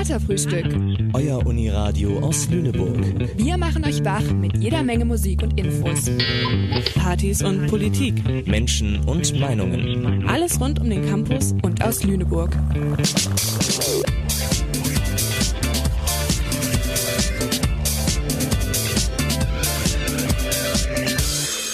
Katerfrühstück. Euer Uniradio aus Lüneburg. Wir machen euch wach mit jeder Menge Musik und Infos. Partys und Politik. Menschen und Meinungen. Alles rund um den Campus und aus Lüneburg.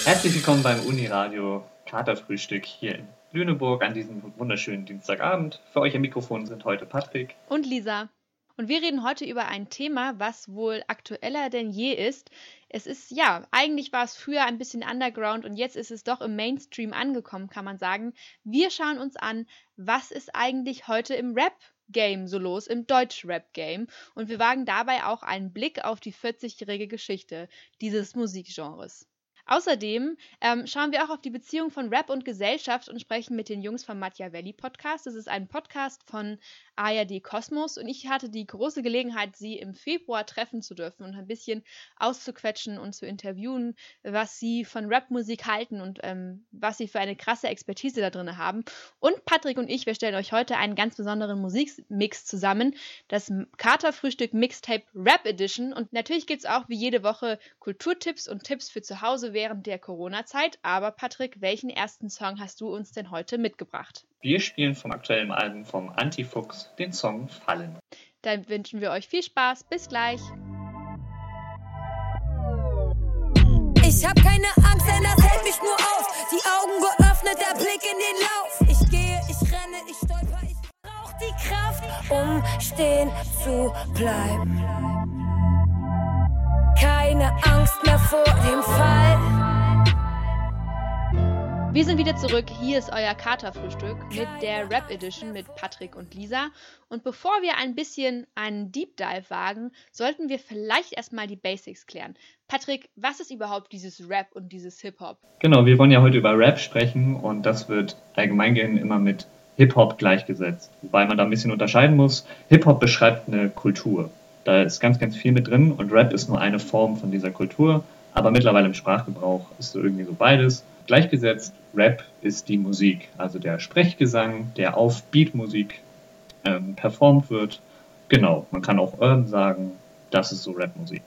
Herzlich willkommen beim Uniradio Katerfrühstück hier in Lüneburg an diesem wunderschönen Dienstagabend. Für euch am Mikrofon sind heute Patrick und Lisa. Und wir reden heute über ein Thema, was wohl aktueller denn je ist. Es ist, ja, eigentlich war es früher ein bisschen underground und jetzt ist es doch im Mainstream angekommen, kann man sagen. Wir schauen uns an, was ist eigentlich heute im Rap Game so los im Deutsch-Rap-Game und wir wagen dabei auch einen Blick auf die 40-jährige Geschichte dieses Musikgenres. Außerdem ähm, schauen wir auch auf die Beziehung von Rap und Gesellschaft und sprechen mit den Jungs vom Machiavelli Podcast. Das ist ein Podcast von ARD Kosmos und ich hatte die große Gelegenheit, sie im Februar treffen zu dürfen und ein bisschen auszuquetschen und zu interviewen, was sie von Rapmusik halten und ähm, was sie für eine krasse Expertise da drin haben. Und Patrick und ich, wir stellen euch heute einen ganz besonderen Musikmix zusammen, das Katerfrühstück Mixtape Rap Edition und natürlich gibt es auch wie jede Woche Kulturtipps und Tipps für zu Hause während der Corona-Zeit. Aber Patrick, welchen ersten Song hast du uns denn heute mitgebracht? Wir spielen vom aktuellen Album vom Antifuchs den Song Fallen. Dann wünschen wir euch viel Spaß. Bis gleich. Ich hab keine Angst, denn das hält mich nur auf. Die Augen geöffnet, der Blick in den Lauf. Ich gehe, ich renne, ich stolper, ich brauch die Kraft, um stehen zu bleiben. Keine Angst mehr vor dem Fall. Wir sind wieder zurück. Hier ist euer Katerfrühstück mit der Rap Edition mit Patrick und Lisa. Und bevor wir ein bisschen einen Deep Dive wagen, sollten wir vielleicht erstmal die Basics klären. Patrick, was ist überhaupt dieses Rap und dieses Hip-Hop? Genau, wir wollen ja heute über Rap sprechen und das wird allgemein immer mit Hip-Hop gleichgesetzt. Wobei man da ein bisschen unterscheiden muss. Hip-Hop beschreibt eine Kultur. Da ist ganz, ganz viel mit drin und Rap ist nur eine Form von dieser Kultur. Aber mittlerweile im Sprachgebrauch ist so irgendwie so beides gleichgesetzt. Rap ist die Musik, also der Sprechgesang, der auf Beatmusik ähm, performt wird. Genau, man kann auch Urban sagen, das ist so Rapmusik.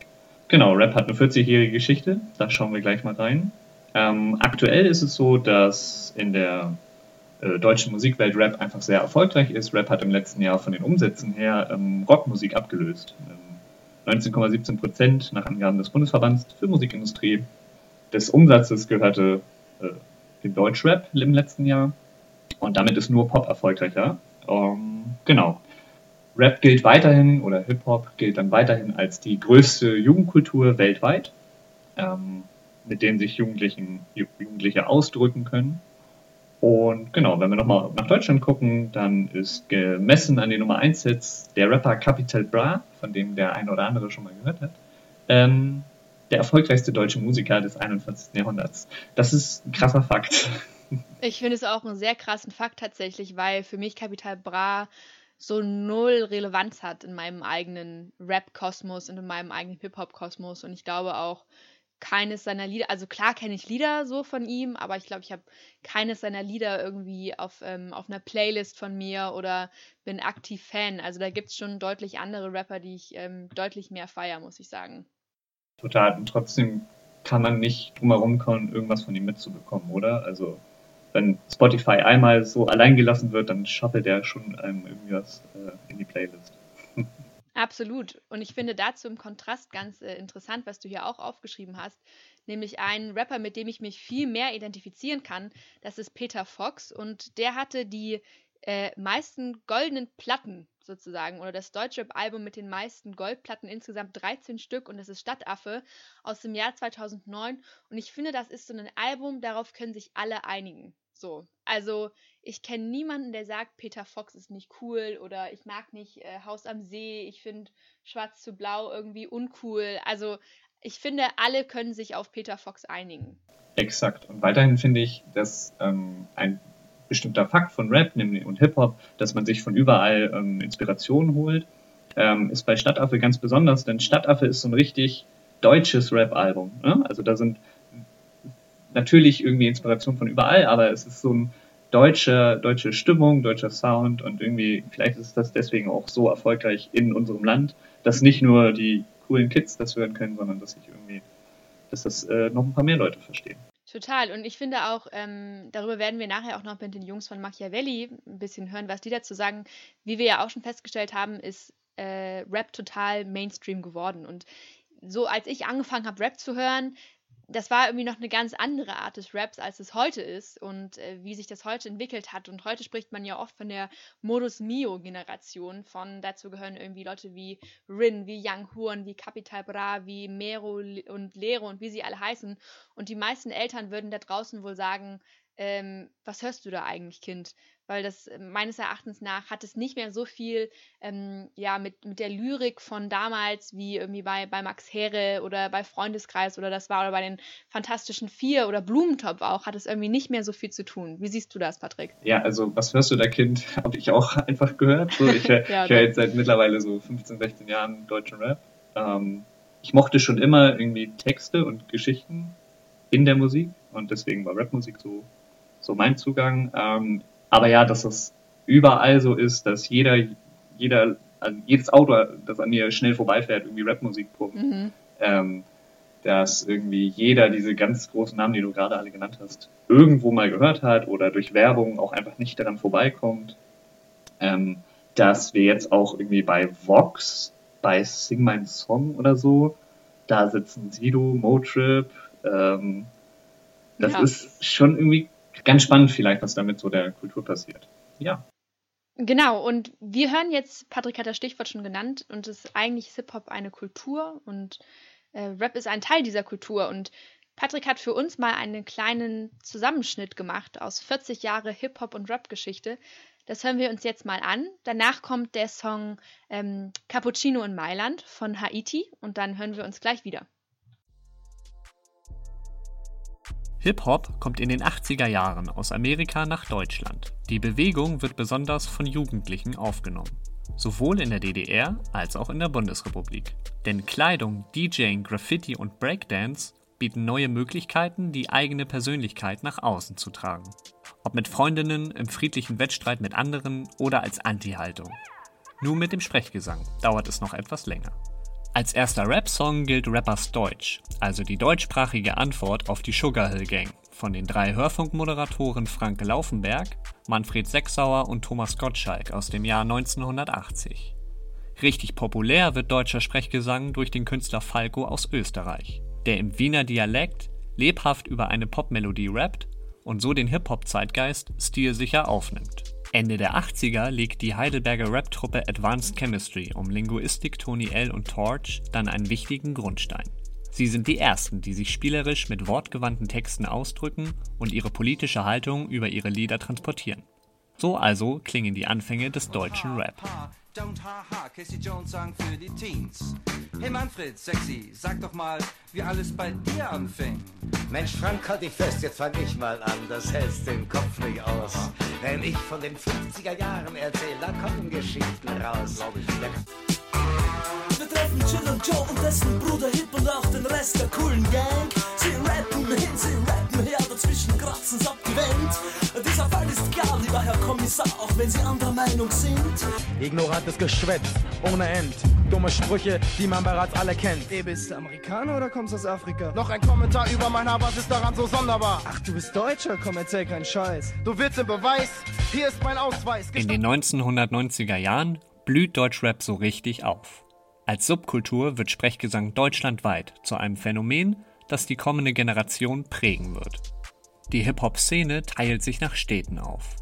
Genau, Rap hat eine 40-jährige Geschichte, da schauen wir gleich mal rein. Ähm, aktuell ist es so, dass in der äh, deutschen Musikwelt Rap einfach sehr erfolgreich ist. Rap hat im letzten Jahr von den Umsätzen her ähm, Rockmusik abgelöst. 19,17 ähm, Prozent nach Angaben des Bundesverbands für Musikindustrie des Umsatzes gehörte äh, den Deutschrap im letzten Jahr. Und damit ist nur Pop erfolgreicher. Ähm, genau. Rap gilt weiterhin oder Hip-Hop gilt dann weiterhin als die größte Jugendkultur weltweit, ähm, mit dem sich Jugendlichen, Jugendliche ausdrücken können. Und genau, wenn wir nochmal nach Deutschland gucken, dann ist gemessen an den Nummer 1 Hits der Rapper Capital Bra, von dem der eine oder andere schon mal gehört hat, ähm, der erfolgreichste deutsche Musiker des 21. Jahrhunderts. Das ist ein krasser Fakt. Ich finde es auch einen sehr krassen Fakt tatsächlich, weil für mich Capital Bra so null Relevanz hat in meinem eigenen Rap-Kosmos und in meinem eigenen Hip-Hop-Kosmos. Und ich glaube auch, keines seiner Lieder, also klar kenne ich Lieder so von ihm, aber ich glaube, ich habe keines seiner Lieder irgendwie auf, ähm, auf einer Playlist von mir oder bin aktiv Fan. Also da gibt es schon deutlich andere Rapper, die ich ähm, deutlich mehr feiere, muss ich sagen total. Und trotzdem kann man nicht drumherum kommen, irgendwas von ihm mitzubekommen, oder? Also, wenn Spotify einmal so allein gelassen wird, dann schaffelt er schon einem irgendwie was äh, in die Playlist. Absolut. Und ich finde dazu im Kontrast ganz äh, interessant, was du hier auch aufgeschrieben hast, nämlich einen Rapper, mit dem ich mich viel mehr identifizieren kann. Das ist Peter Fox und der hatte die äh, meisten goldenen Platten sozusagen oder das Deutschrap-Album mit den meisten Goldplatten, insgesamt 13 Stück und das ist Stadtaffe aus dem Jahr 2009 und ich finde, das ist so ein Album, darauf können sich alle einigen. So, also ich kenne niemanden, der sagt, Peter Fox ist nicht cool oder ich mag nicht äh, Haus am See, ich finde Schwarz zu Blau irgendwie uncool. Also ich finde, alle können sich auf Peter Fox einigen. Exakt. Und weiterhin finde ich, dass ähm, ein bestimmter Fakt von Rap nämlich, und Hip-Hop, dass man sich von überall ähm, Inspirationen holt, ähm, ist bei Stadtaffe ganz besonders, denn Stadtaffe ist so ein richtig deutsches Rap-Album. Ne? Also da sind natürlich irgendwie Inspirationen von überall, aber es ist so ein deutsche, deutsche Stimmung, deutscher Sound und irgendwie, vielleicht ist das deswegen auch so erfolgreich in unserem Land, dass nicht nur die coolen Kids das hören können, sondern dass sich irgendwie, dass das äh, noch ein paar mehr Leute verstehen. Total. Und ich finde auch, ähm, darüber werden wir nachher auch noch mit den Jungs von Machiavelli ein bisschen hören, was die dazu sagen. Wie wir ja auch schon festgestellt haben, ist äh, Rap total Mainstream geworden. Und so als ich angefangen habe, Rap zu hören, das war irgendwie noch eine ganz andere Art des Raps, als es heute ist und äh, wie sich das heute entwickelt hat. Und heute spricht man ja oft von der Modus Mio-Generation. Von dazu gehören irgendwie Leute wie Rin, wie Young Horn, wie Capital Bra, wie Mero und Lero und wie sie alle heißen. Und die meisten Eltern würden da draußen wohl sagen, ähm, was hörst du da eigentlich, Kind? Weil das äh, meines Erachtens nach hat es nicht mehr so viel ähm, ja, mit, mit der Lyrik von damals wie irgendwie bei, bei Max Herre oder bei Freundeskreis oder das war oder bei den Fantastischen Vier oder Blumentopf auch, hat es irgendwie nicht mehr so viel zu tun. Wie siehst du das, Patrick? Ja, also was hörst du da, Kind? Habe ich auch einfach gehört. So, ich, ja, ich höre jetzt seit mittlerweile so 15, 16 Jahren deutschen Rap. Ähm, ich mochte schon immer irgendwie Texte und Geschichten in der Musik und deswegen war Rapmusik so so mein Zugang. Ähm, aber ja, dass es überall so ist, dass jeder, jeder, also jedes Auto, das an mir schnell vorbeifährt, irgendwie Rapmusik pumpt. Mhm. Ähm, dass irgendwie jeder diese ganz großen Namen, die du gerade alle genannt hast, irgendwo mal gehört hat oder durch Werbung auch einfach nicht daran vorbeikommt. Ähm, dass wir jetzt auch irgendwie bei Vox, bei Sing My Song oder so, da sitzen Sido, Motrip, ähm, das ja. ist schon irgendwie ganz spannend vielleicht, was damit so der Kultur passiert. Ja. Genau, und wir hören jetzt, Patrick hat das Stichwort schon genannt, und es ist eigentlich Hip-Hop eine Kultur und äh, Rap ist ein Teil dieser Kultur. Und Patrick hat für uns mal einen kleinen Zusammenschnitt gemacht aus 40 Jahre Hip-Hop und Rap-Geschichte. Das hören wir uns jetzt mal an. Danach kommt der Song ähm, Cappuccino in Mailand von Haiti und dann hören wir uns gleich wieder. Hip-Hop kommt in den 80er Jahren aus Amerika nach Deutschland. Die Bewegung wird besonders von Jugendlichen aufgenommen. Sowohl in der DDR als auch in der Bundesrepublik. Denn Kleidung, DJing, Graffiti und Breakdance bieten neue Möglichkeiten, die eigene Persönlichkeit nach außen zu tragen. Ob mit Freundinnen, im friedlichen Wettstreit mit anderen oder als Anti-Haltung. Nur mit dem Sprechgesang dauert es noch etwas länger. Als erster Rap-Song gilt Rappers Deutsch, also die deutschsprachige Antwort auf die Sugar Hill Gang von den drei Hörfunkmoderatoren Frank Laufenberg, Manfred Sechsauer und Thomas Gottschalk aus dem Jahr 1980. Richtig populär wird deutscher Sprechgesang durch den Künstler Falco aus Österreich, der im Wiener Dialekt lebhaft über eine Popmelodie rappt und so den Hip-Hop-Zeitgeist stilsicher aufnimmt. Ende der 80er legt die Heidelberger Rap-Truppe Advanced Chemistry um Linguistik Tony L. und Torch dann einen wichtigen Grundstein. Sie sind die ersten, die sich spielerisch mit wortgewandten Texten ausdrücken und ihre politische Haltung über ihre Lieder transportieren. So also klingen die Anfänge des deutschen Rap. Don't haha, Casey Jones sang für die Teens. Hey Manfred, sexy, sag doch mal, wie alles bei dir anfing. Mensch, Frank, halt dich fest, jetzt fang ich mal an, das hältst den Kopf nicht aus. Wenn ich von den 50er Jahren erzähle, da kommen Geschichten raus. Glaub ich. Wir treffen Chill und Joe und dessen Bruder Hip und auch den Rest der coolen Gang. Sie rappen hin, sie rappen her, dazwischen kratzen's ab die Wand. Herr Kommissar, auch wenn Sie anderer Meinung sind. Ignorantes Geschwätz, ohne End. Dumme Sprüche, die man bereits alle kennt. Ey, bist du Amerikaner oder kommst aus Afrika? Noch ein Kommentar über mein Haar, was ist daran so sonderbar? Ach, du bist Deutscher? Komm, erzähl keinen Scheiß. Du willst den Beweis? Hier ist mein Ausweis. In den 1990er Jahren blüht Deutschrap so richtig auf. Als Subkultur wird Sprechgesang deutschlandweit zu einem Phänomen, das die kommende Generation prägen wird. Die Hip-Hop-Szene teilt sich nach Städten auf.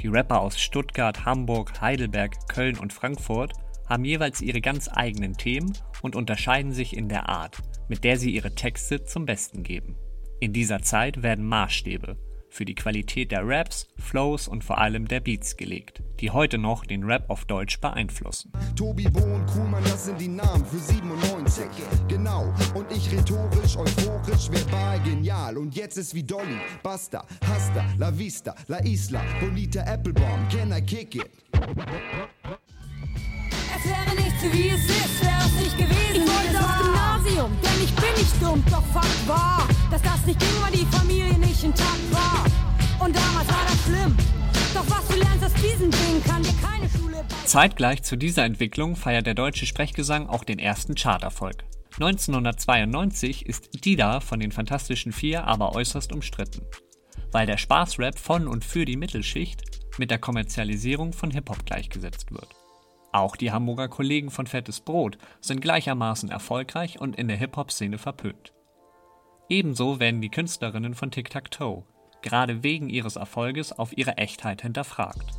Die Rapper aus Stuttgart, Hamburg, Heidelberg, Köln und Frankfurt haben jeweils ihre ganz eigenen Themen und unterscheiden sich in der Art, mit der sie ihre Texte zum Besten geben. In dieser Zeit werden Maßstäbe für die Qualität der Raps, Flows und vor allem der Beats gelegt, die heute noch den Rap auf Deutsch beeinflussen. Tobi, Bo und Kuhlmann, das sind die Namen für 97. Genau, und ich rhetorisch, euphorisch, verbal genial. Und jetzt ist wie Dolly, Basta, Hasta, La Vista, La Isla, Bonita Applebaum, can I kick it? Es wäre nicht wie es ist, wäre es nicht gewesen. Museum, denn ich bin nicht dumm, doch Fakt war, dass das nicht ging, weil die Familie nicht intakt war. Und damals war das schlimm. Doch was du lernst aus diesem Ding, kann dir keine Schule bei Zeitgleich zu dieser Entwicklung feiert der deutsche Sprechgesang auch den ersten Charterfolg. 1992 ist Dida von den Fantastischen Vier aber äußerst umstritten, weil der Spaßrap von und für die Mittelschicht mit der Kommerzialisierung von Hip-Hop gleichgesetzt wird. Auch die Hamburger Kollegen von Fettes Brot sind gleichermaßen erfolgreich und in der Hip-Hop-Szene verpönt. Ebenso werden die Künstlerinnen von Tic Tac Toe gerade wegen ihres Erfolges auf ihre Echtheit hinterfragt.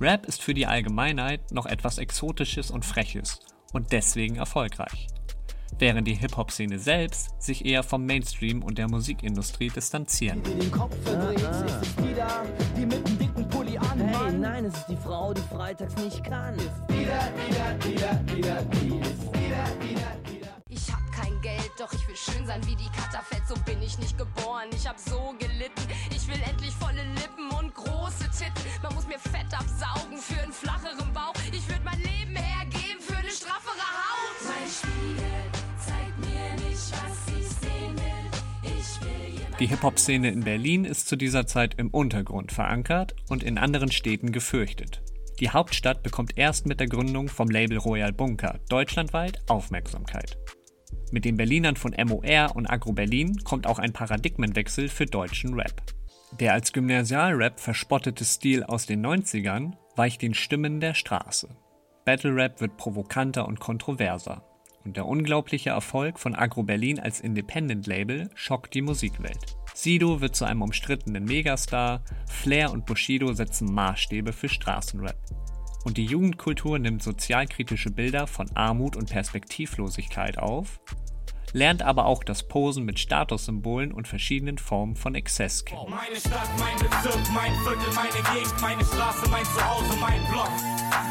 Rap ist für die Allgemeinheit noch etwas Exotisches und Freches und deswegen erfolgreich. Während die Hip-Hop-Szene selbst sich eher vom Mainstream und der Musikindustrie distanzieren. Die Hey, nein, es ist die Frau, die freitags nicht kann. Ist wieder, wieder, wieder, wieder, die ist wieder, wieder, wieder. Ich hab kein Geld, doch ich will schön sein wie die Katterfett. So bin ich nicht geboren, ich hab so gelitten. Ich will endlich volle Lippen und große Titten. Man muss mir Fett absaugen für einen flacheren Bauch. Ich würde mein Leben hergeben für eine straffere Haut. Mein Spiegel zeigt mir nicht, was Die Hip-Hop-Szene in Berlin ist zu dieser Zeit im Untergrund verankert und in anderen Städten gefürchtet. Die Hauptstadt bekommt erst mit der Gründung vom Label Royal Bunker deutschlandweit Aufmerksamkeit. Mit den Berlinern von MOR und Agro Berlin kommt auch ein Paradigmenwechsel für deutschen Rap. Der als Gymnasialrap verspottete Stil aus den 90ern weicht den Stimmen der Straße. Battle Rap wird provokanter und kontroverser. Und der unglaubliche Erfolg von Agro Berlin als Independent-Label schockt die Musikwelt. Sido wird zu einem umstrittenen Megastar, Flair und Bushido setzen Maßstäbe für Straßenrap. Und die Jugendkultur nimmt sozialkritische Bilder von Armut und Perspektivlosigkeit auf, lernt aber auch das Posen mit Statussymbolen und verschiedenen Formen von Exzess kennen. Meine Stadt, mein Bezirk, mein Viertel, meine Gegend, meine Straße, mein Zuhause, mein Block.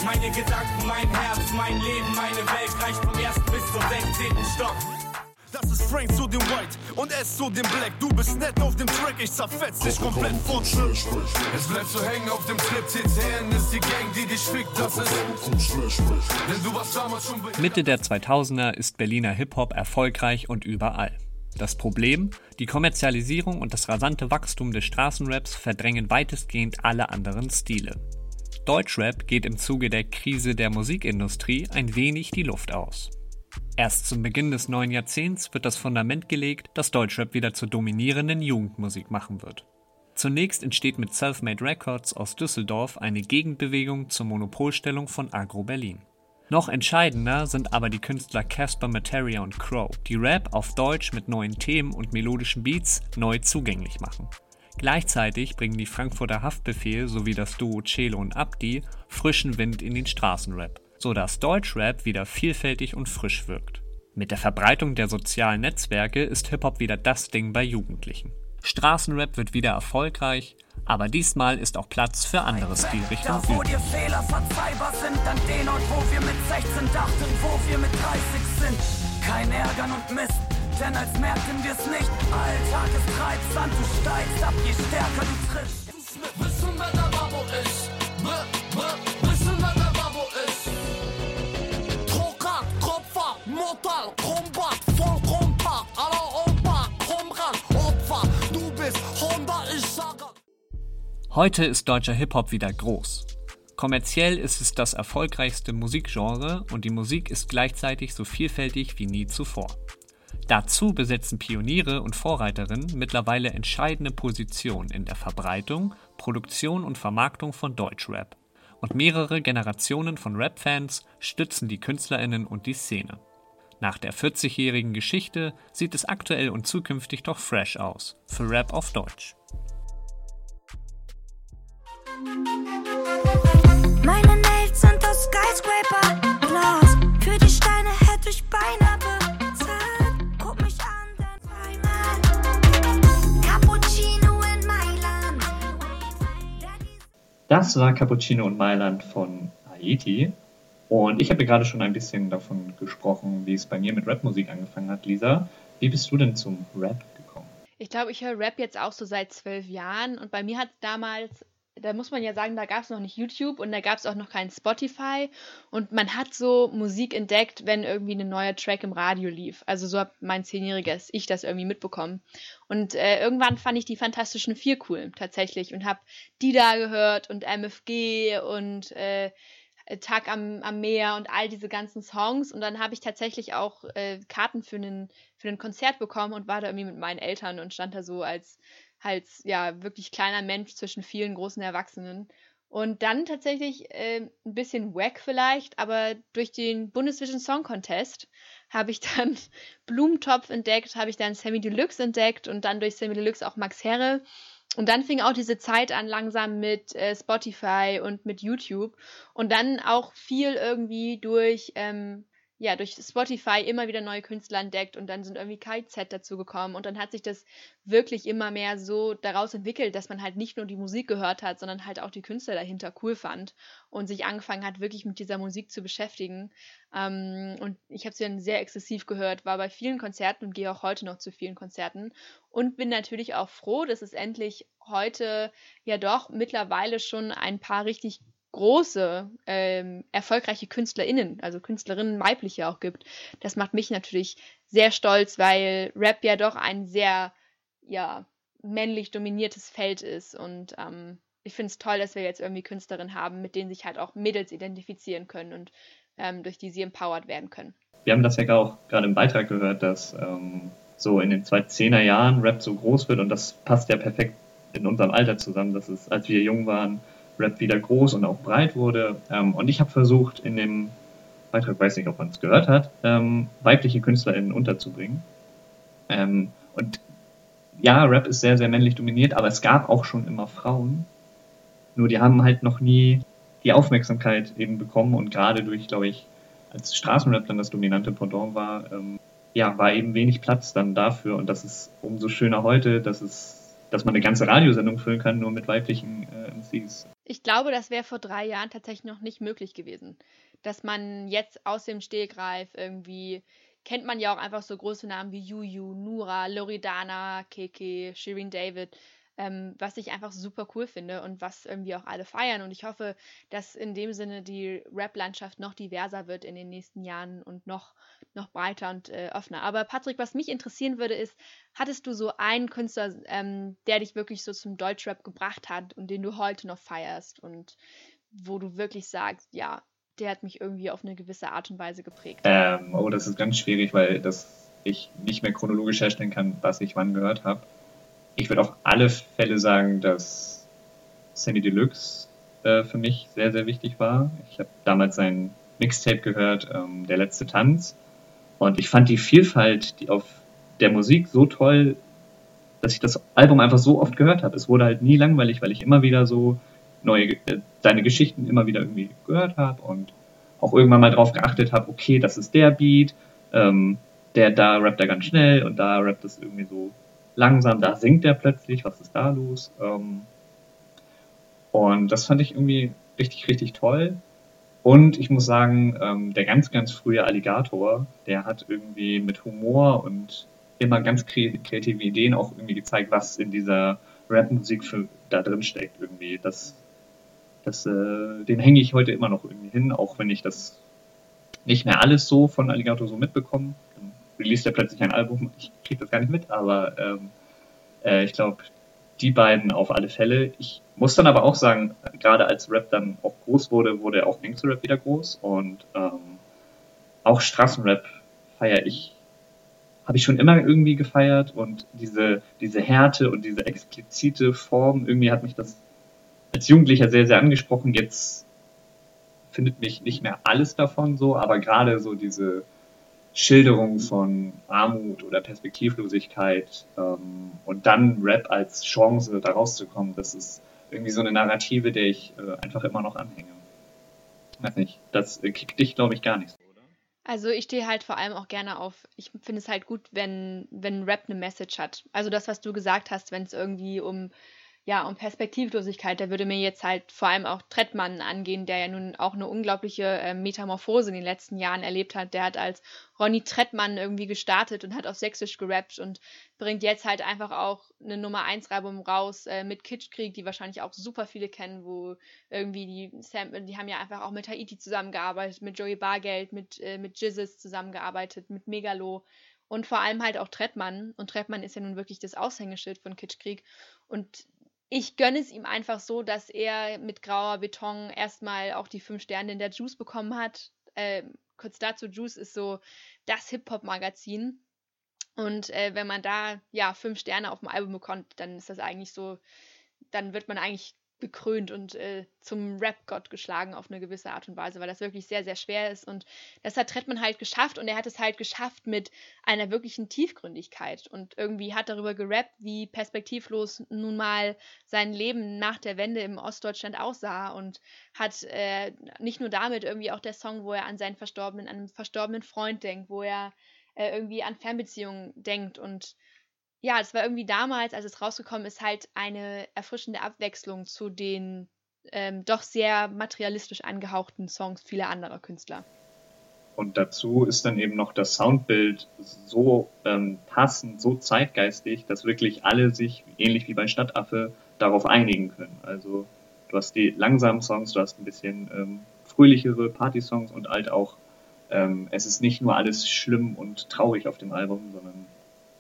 Meine Gedanken, mein Herz, mein Leben, meine Welt reicht vom ersten bis zum 16. Stock. Das ist Frank zu dem White und S zu dem Black. Du bist nett auf dem Track, ich zerfetz dich komplett von Es bleibt so hängen auf dem Trip, TTN ist die Gang, die dich fickt, das ist. Denn du warst damals schon Mitte der 2000er ist Berliner Hip-Hop erfolgreich und überall. Das Problem? Die Kommerzialisierung und das rasante Wachstum des Straßenraps verdrängen weitestgehend alle anderen Stile. Deutschrap geht im Zuge der Krise der Musikindustrie ein wenig die Luft aus. Erst zum Beginn des neuen Jahrzehnts wird das Fundament gelegt, dass Deutschrap wieder zur dominierenden Jugendmusik machen wird. Zunächst entsteht mit Selfmade Records aus Düsseldorf eine Gegenbewegung zur Monopolstellung von Agro Berlin. Noch entscheidender sind aber die Künstler Casper Materia und Crow, die Rap auf Deutsch mit neuen Themen und melodischen Beats neu zugänglich machen. Gleichzeitig bringen die Frankfurter Haftbefehl sowie das Duo Celo und Abdi frischen Wind in den Straßenrap sodass Deutschrap wieder vielfältig und frisch wirkt. Mit der Verbreitung der sozialen Netzwerke ist Hip-Hop wieder das Ding bei Jugendlichen. Straßenrap wird wieder erfolgreich, aber diesmal ist auch Platz für andere Stilrichtungen. Da wo dir Fehler verzeihbar sind, an den Ort, wo wir mit 16 dachten, wo wir mit 30 sind. Kein Ärgern und Mist, denn als merken wir's nicht. Alltag ist Treibsand, du steigst ab, je stärker du trittst. Wissen, wer Heute ist deutscher Hip-Hop wieder groß. Kommerziell ist es das erfolgreichste Musikgenre und die Musik ist gleichzeitig so vielfältig wie nie zuvor. Dazu besetzen Pioniere und Vorreiterinnen mittlerweile entscheidende Positionen in der Verbreitung, Produktion und Vermarktung von Deutschrap. Und mehrere Generationen von Rap-Fans stützen die KünstlerInnen und die Szene. Nach der 40-jährigen Geschichte sieht es aktuell und zukünftig doch fresh aus für Rap auf Deutsch. Meine Nails sind aus Skyscraper Glas. Für die Steine hätte ich Beine bezahlt. Guck mich an, denn zweimal Cappuccino in Mailand. Das war Cappuccino und Mailand von Haiti. Und ich habe ja gerade schon ein bisschen davon gesprochen, wie es bei mir mit Rapmusik angefangen hat. Lisa, wie bist du denn zum Rap gekommen? Ich glaube, ich höre Rap jetzt auch so seit zwölf Jahren und bei mir hat damals, da muss man ja sagen, da gab es noch nicht YouTube und da gab es auch noch kein Spotify und man hat so Musik entdeckt, wenn irgendwie ein neuer Track im Radio lief. Also so hat mein zehnjähriges Ich das irgendwie mitbekommen. Und äh, irgendwann fand ich die Fantastischen Vier cool tatsächlich und habe die da gehört und MFG und äh, Tag am, am Meer und all diese ganzen Songs. Und dann habe ich tatsächlich auch äh, Karten für ein für ein Konzert bekommen und war da irgendwie mit meinen Eltern und stand da so als, als ja, wirklich kleiner Mensch zwischen vielen großen Erwachsenen. Und dann tatsächlich äh, ein bisschen wack vielleicht, aber durch den Bundesvision Song Contest habe ich dann Blumentopf entdeckt, habe ich dann Sammy Deluxe entdeckt und dann durch Sammy Deluxe auch Max Herre. Und dann fing auch diese Zeit an, langsam mit äh, Spotify und mit YouTube. Und dann auch viel irgendwie durch ähm, ja, durch Spotify immer wieder neue Künstler entdeckt und dann sind irgendwie KIZ dazu gekommen und dann hat sich das wirklich immer mehr so daraus entwickelt, dass man halt nicht nur die Musik gehört hat, sondern halt auch die Künstler dahinter cool fand und sich angefangen hat, wirklich mit dieser Musik zu beschäftigen. Ähm, und ich habe sie dann sehr exzessiv gehört, war bei vielen Konzerten und gehe auch heute noch zu vielen Konzerten und bin natürlich auch froh, dass es endlich heute ja doch mittlerweile schon ein paar richtig große, ähm, erfolgreiche KünstlerInnen, also Künstlerinnen weibliche auch gibt. Das macht mich natürlich sehr stolz, weil Rap ja doch ein sehr, ja, männlich dominiertes Feld ist. Und ähm, ich finde es toll, dass wir jetzt irgendwie Künstlerinnen haben, mit denen sich halt auch Mädels identifizieren können und ähm, durch die sie empowered werden können. Wir haben das ja auch gerade im Beitrag gehört, dass ähm, so in den 2010er Jahren Rap so groß wird und das passt ja perfekt in unserem Alter zusammen, dass es, als wir jung waren, Rap wieder groß und auch breit wurde. Ähm, und ich habe versucht, in dem Beitrag, weiß nicht, ob man es gehört hat, ähm, weibliche KünstlerInnen unterzubringen. Ähm, und ja, Rap ist sehr, sehr männlich dominiert, aber es gab auch schon immer Frauen. Nur die haben halt noch nie die Aufmerksamkeit eben bekommen und gerade durch, glaube ich, als Straßenrap dann das dominante Pendant war, ähm, ja, war eben wenig Platz dann dafür und das ist umso schöner heute, dass es, dass man eine ganze Radiosendung füllen kann, nur mit weiblichen äh, MCs. Ich glaube, das wäre vor drei Jahren tatsächlich noch nicht möglich gewesen. Dass man jetzt aus dem Stegreif irgendwie, kennt man ja auch einfach so große Namen wie Juju, Nura, Loredana, Keke, Shirin David, ähm, was ich einfach super cool finde und was irgendwie auch alle feiern. Und ich hoffe, dass in dem Sinne die Rap-Landschaft noch diverser wird in den nächsten Jahren und noch, noch breiter und äh, offener. Aber Patrick, was mich interessieren würde, ist, hattest du so einen Künstler, ähm, der dich wirklich so zum Deutschrap gebracht hat und den du heute noch feierst und wo du wirklich sagst, ja, der hat mich irgendwie auf eine gewisse Art und Weise geprägt? Ähm, oh, das ist ganz schwierig, weil das ich nicht mehr chronologisch herstellen kann, was ich wann gehört habe ich würde auf alle Fälle sagen, dass Sammy Deluxe äh, für mich sehr, sehr wichtig war. Ich habe damals sein Mixtape gehört, ähm, Der letzte Tanz. Und ich fand die Vielfalt die auf der Musik so toll, dass ich das Album einfach so oft gehört habe. Es wurde halt nie langweilig, weil ich immer wieder so neue, äh, seine Geschichten immer wieder irgendwie gehört habe und auch irgendwann mal drauf geachtet habe, okay, das ist der Beat, ähm, der da rappt er ganz schnell und da rappt es irgendwie so langsam, da singt er plötzlich, was ist da los? Ähm, und das fand ich irgendwie richtig, richtig toll. Und ich muss sagen, ähm, der ganz, ganz frühe Alligator, der hat irgendwie mit Humor und immer ganz kreative Ideen auch irgendwie gezeigt, was in dieser Rap-Musik da drin steckt irgendwie. Das, das, äh, den hänge ich heute immer noch irgendwie hin, auch wenn ich das nicht mehr alles so von Alligator so mitbekomme release er plötzlich ein Album. Ich kriege das gar nicht mit, aber ähm, äh, ich glaube, die beiden auf alle Fälle. Ich muss dann aber auch sagen, gerade als Rap dann auch groß wurde, wurde auch Gangster-Rap wieder groß und ähm, auch Straßenrap feiere ich, habe ich schon immer irgendwie gefeiert und diese, diese Härte und diese explizite Form, irgendwie hat mich das als Jugendlicher sehr, sehr angesprochen. Jetzt findet mich nicht mehr alles davon so, aber gerade so diese Schilderung von Armut oder Perspektivlosigkeit ähm, und dann Rap als Chance, da rauszukommen, das ist irgendwie so eine Narrative, der ich äh, einfach immer noch anhänge. Weiß nicht, das äh, kickt dich, glaube ich, gar nicht so, oder? Also ich stehe halt vor allem auch gerne auf, ich finde es halt gut, wenn, wenn Rap eine Message hat. Also das, was du gesagt hast, wenn es irgendwie um ja, um Perspektivlosigkeit, da würde mir jetzt halt vor allem auch Trettmann angehen, der ja nun auch eine unglaubliche äh, Metamorphose in den letzten Jahren erlebt hat. Der hat als Ronny Trettmann irgendwie gestartet und hat auf Sächsisch gerappt und bringt jetzt halt einfach auch eine Nummer 1 Album raus äh, mit Kitschkrieg, die wahrscheinlich auch super viele kennen, wo irgendwie die Sam, die haben ja einfach auch mit Haiti zusammengearbeitet, mit Joey Bargeld, mit, äh, mit Jizzes zusammengearbeitet, mit Megalo und vor allem halt auch Trettmann. Und Trettmann ist ja nun wirklich das Aushängeschild von Kitschkrieg. Und ich gönne es ihm einfach so, dass er mit grauer Beton erstmal auch die fünf Sterne in der Juice bekommen hat. Äh, kurz dazu, Juice ist so das Hip-Hop-Magazin. Und äh, wenn man da ja fünf Sterne auf dem Album bekommt, dann ist das eigentlich so, dann wird man eigentlich gekrönt und äh, zum Rap-Gott geschlagen auf eine gewisse Art und Weise, weil das wirklich sehr, sehr schwer ist. Und das hat Trettmann halt geschafft und er hat es halt geschafft mit einer wirklichen Tiefgründigkeit und irgendwie hat darüber gerappt, wie perspektivlos nun mal sein Leben nach der Wende im Ostdeutschland aussah und hat äh, nicht nur damit irgendwie auch der Song, wo er an seinen verstorbenen, an einen verstorbenen Freund denkt, wo er äh, irgendwie an Fernbeziehungen denkt und ja, es war irgendwie damals, als es rausgekommen ist, halt eine erfrischende Abwechslung zu den ähm, doch sehr materialistisch angehauchten Songs vieler anderer Künstler. Und dazu ist dann eben noch das Soundbild so ähm, passend, so zeitgeistig, dass wirklich alle sich, ähnlich wie bei Stadtaffe, darauf einigen können. Also du hast die langsamen Songs, du hast ein bisschen ähm, fröhlichere Party-Songs und halt auch, ähm, es ist nicht nur alles schlimm und traurig auf dem Album, sondern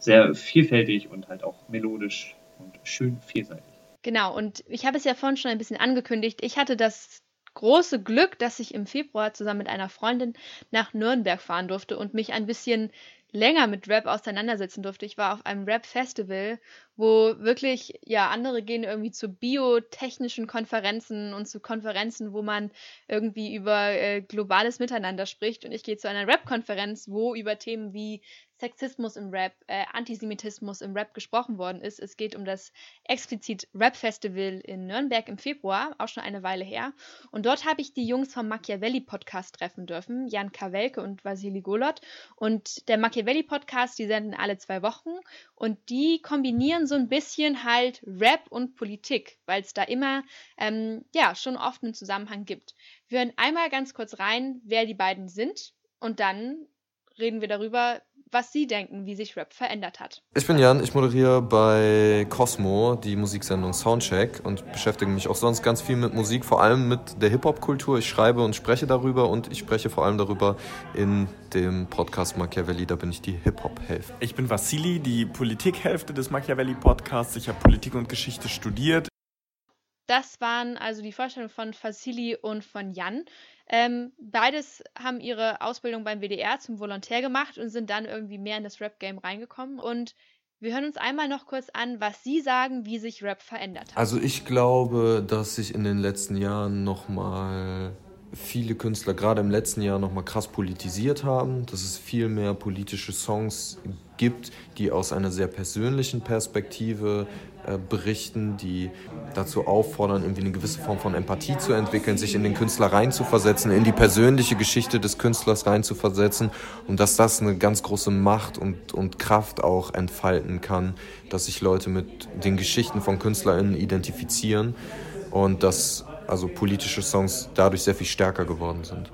sehr vielfältig und halt auch melodisch und schön vielseitig. Genau, und ich habe es ja vorhin schon ein bisschen angekündigt. Ich hatte das große Glück, dass ich im Februar zusammen mit einer Freundin nach Nürnberg fahren durfte und mich ein bisschen länger mit Rap auseinandersetzen durfte. Ich war auf einem Rap-Festival, wo wirklich, ja, andere gehen irgendwie zu biotechnischen Konferenzen und zu Konferenzen, wo man irgendwie über äh, globales Miteinander spricht. Und ich gehe zu einer Rap-Konferenz, wo über Themen wie Sexismus im Rap, äh, Antisemitismus im Rap gesprochen worden ist. Es geht um das explizit Rap-Festival in Nürnberg im Februar, auch schon eine Weile her. Und dort habe ich die Jungs vom Machiavelli-Podcast treffen dürfen, Jan Kawelke und Vasili Golot. Und der Machiavelli-Podcast, die senden alle zwei Wochen und die kombinieren so ein bisschen halt Rap und Politik, weil es da immer, ähm, ja, schon oft einen Zusammenhang gibt. Wir hören einmal ganz kurz rein, wer die beiden sind und dann reden wir darüber, was Sie denken, wie sich Rap verändert hat. Ich bin Jan, ich moderiere bei Cosmo die Musiksendung Soundcheck und beschäftige mich auch sonst ganz viel mit Musik, vor allem mit der Hip-Hop-Kultur. Ich schreibe und spreche darüber und ich spreche vor allem darüber in dem Podcast Machiavelli, da bin ich die Hip-Hop-Hälfte. Ich bin Vassili, die Politik-Hälfte des Machiavelli-Podcasts. Ich habe Politik und Geschichte studiert. Das waren also die Vorstellungen von Vassili und von Jan. Ähm, beides haben ihre Ausbildung beim WDR zum Volontär gemacht und sind dann irgendwie mehr in das Rap-Game reingekommen. Und wir hören uns einmal noch kurz an, was Sie sagen, wie sich Rap verändert hat. Also ich glaube, dass sich in den letzten Jahren nochmal viele Künstler gerade im letzten Jahr nochmal krass politisiert haben, dass es viel mehr politische Songs gibt, die aus einer sehr persönlichen Perspektive äh, berichten, die dazu auffordern, irgendwie eine gewisse Form von Empathie zu entwickeln, sich in den Künstler reinzuversetzen, in die persönliche Geschichte des Künstlers reinzuversetzen und dass das eine ganz große Macht und, und Kraft auch entfalten kann, dass sich Leute mit den Geschichten von KünstlerInnen identifizieren und dass also politische Songs dadurch sehr viel stärker geworden sind.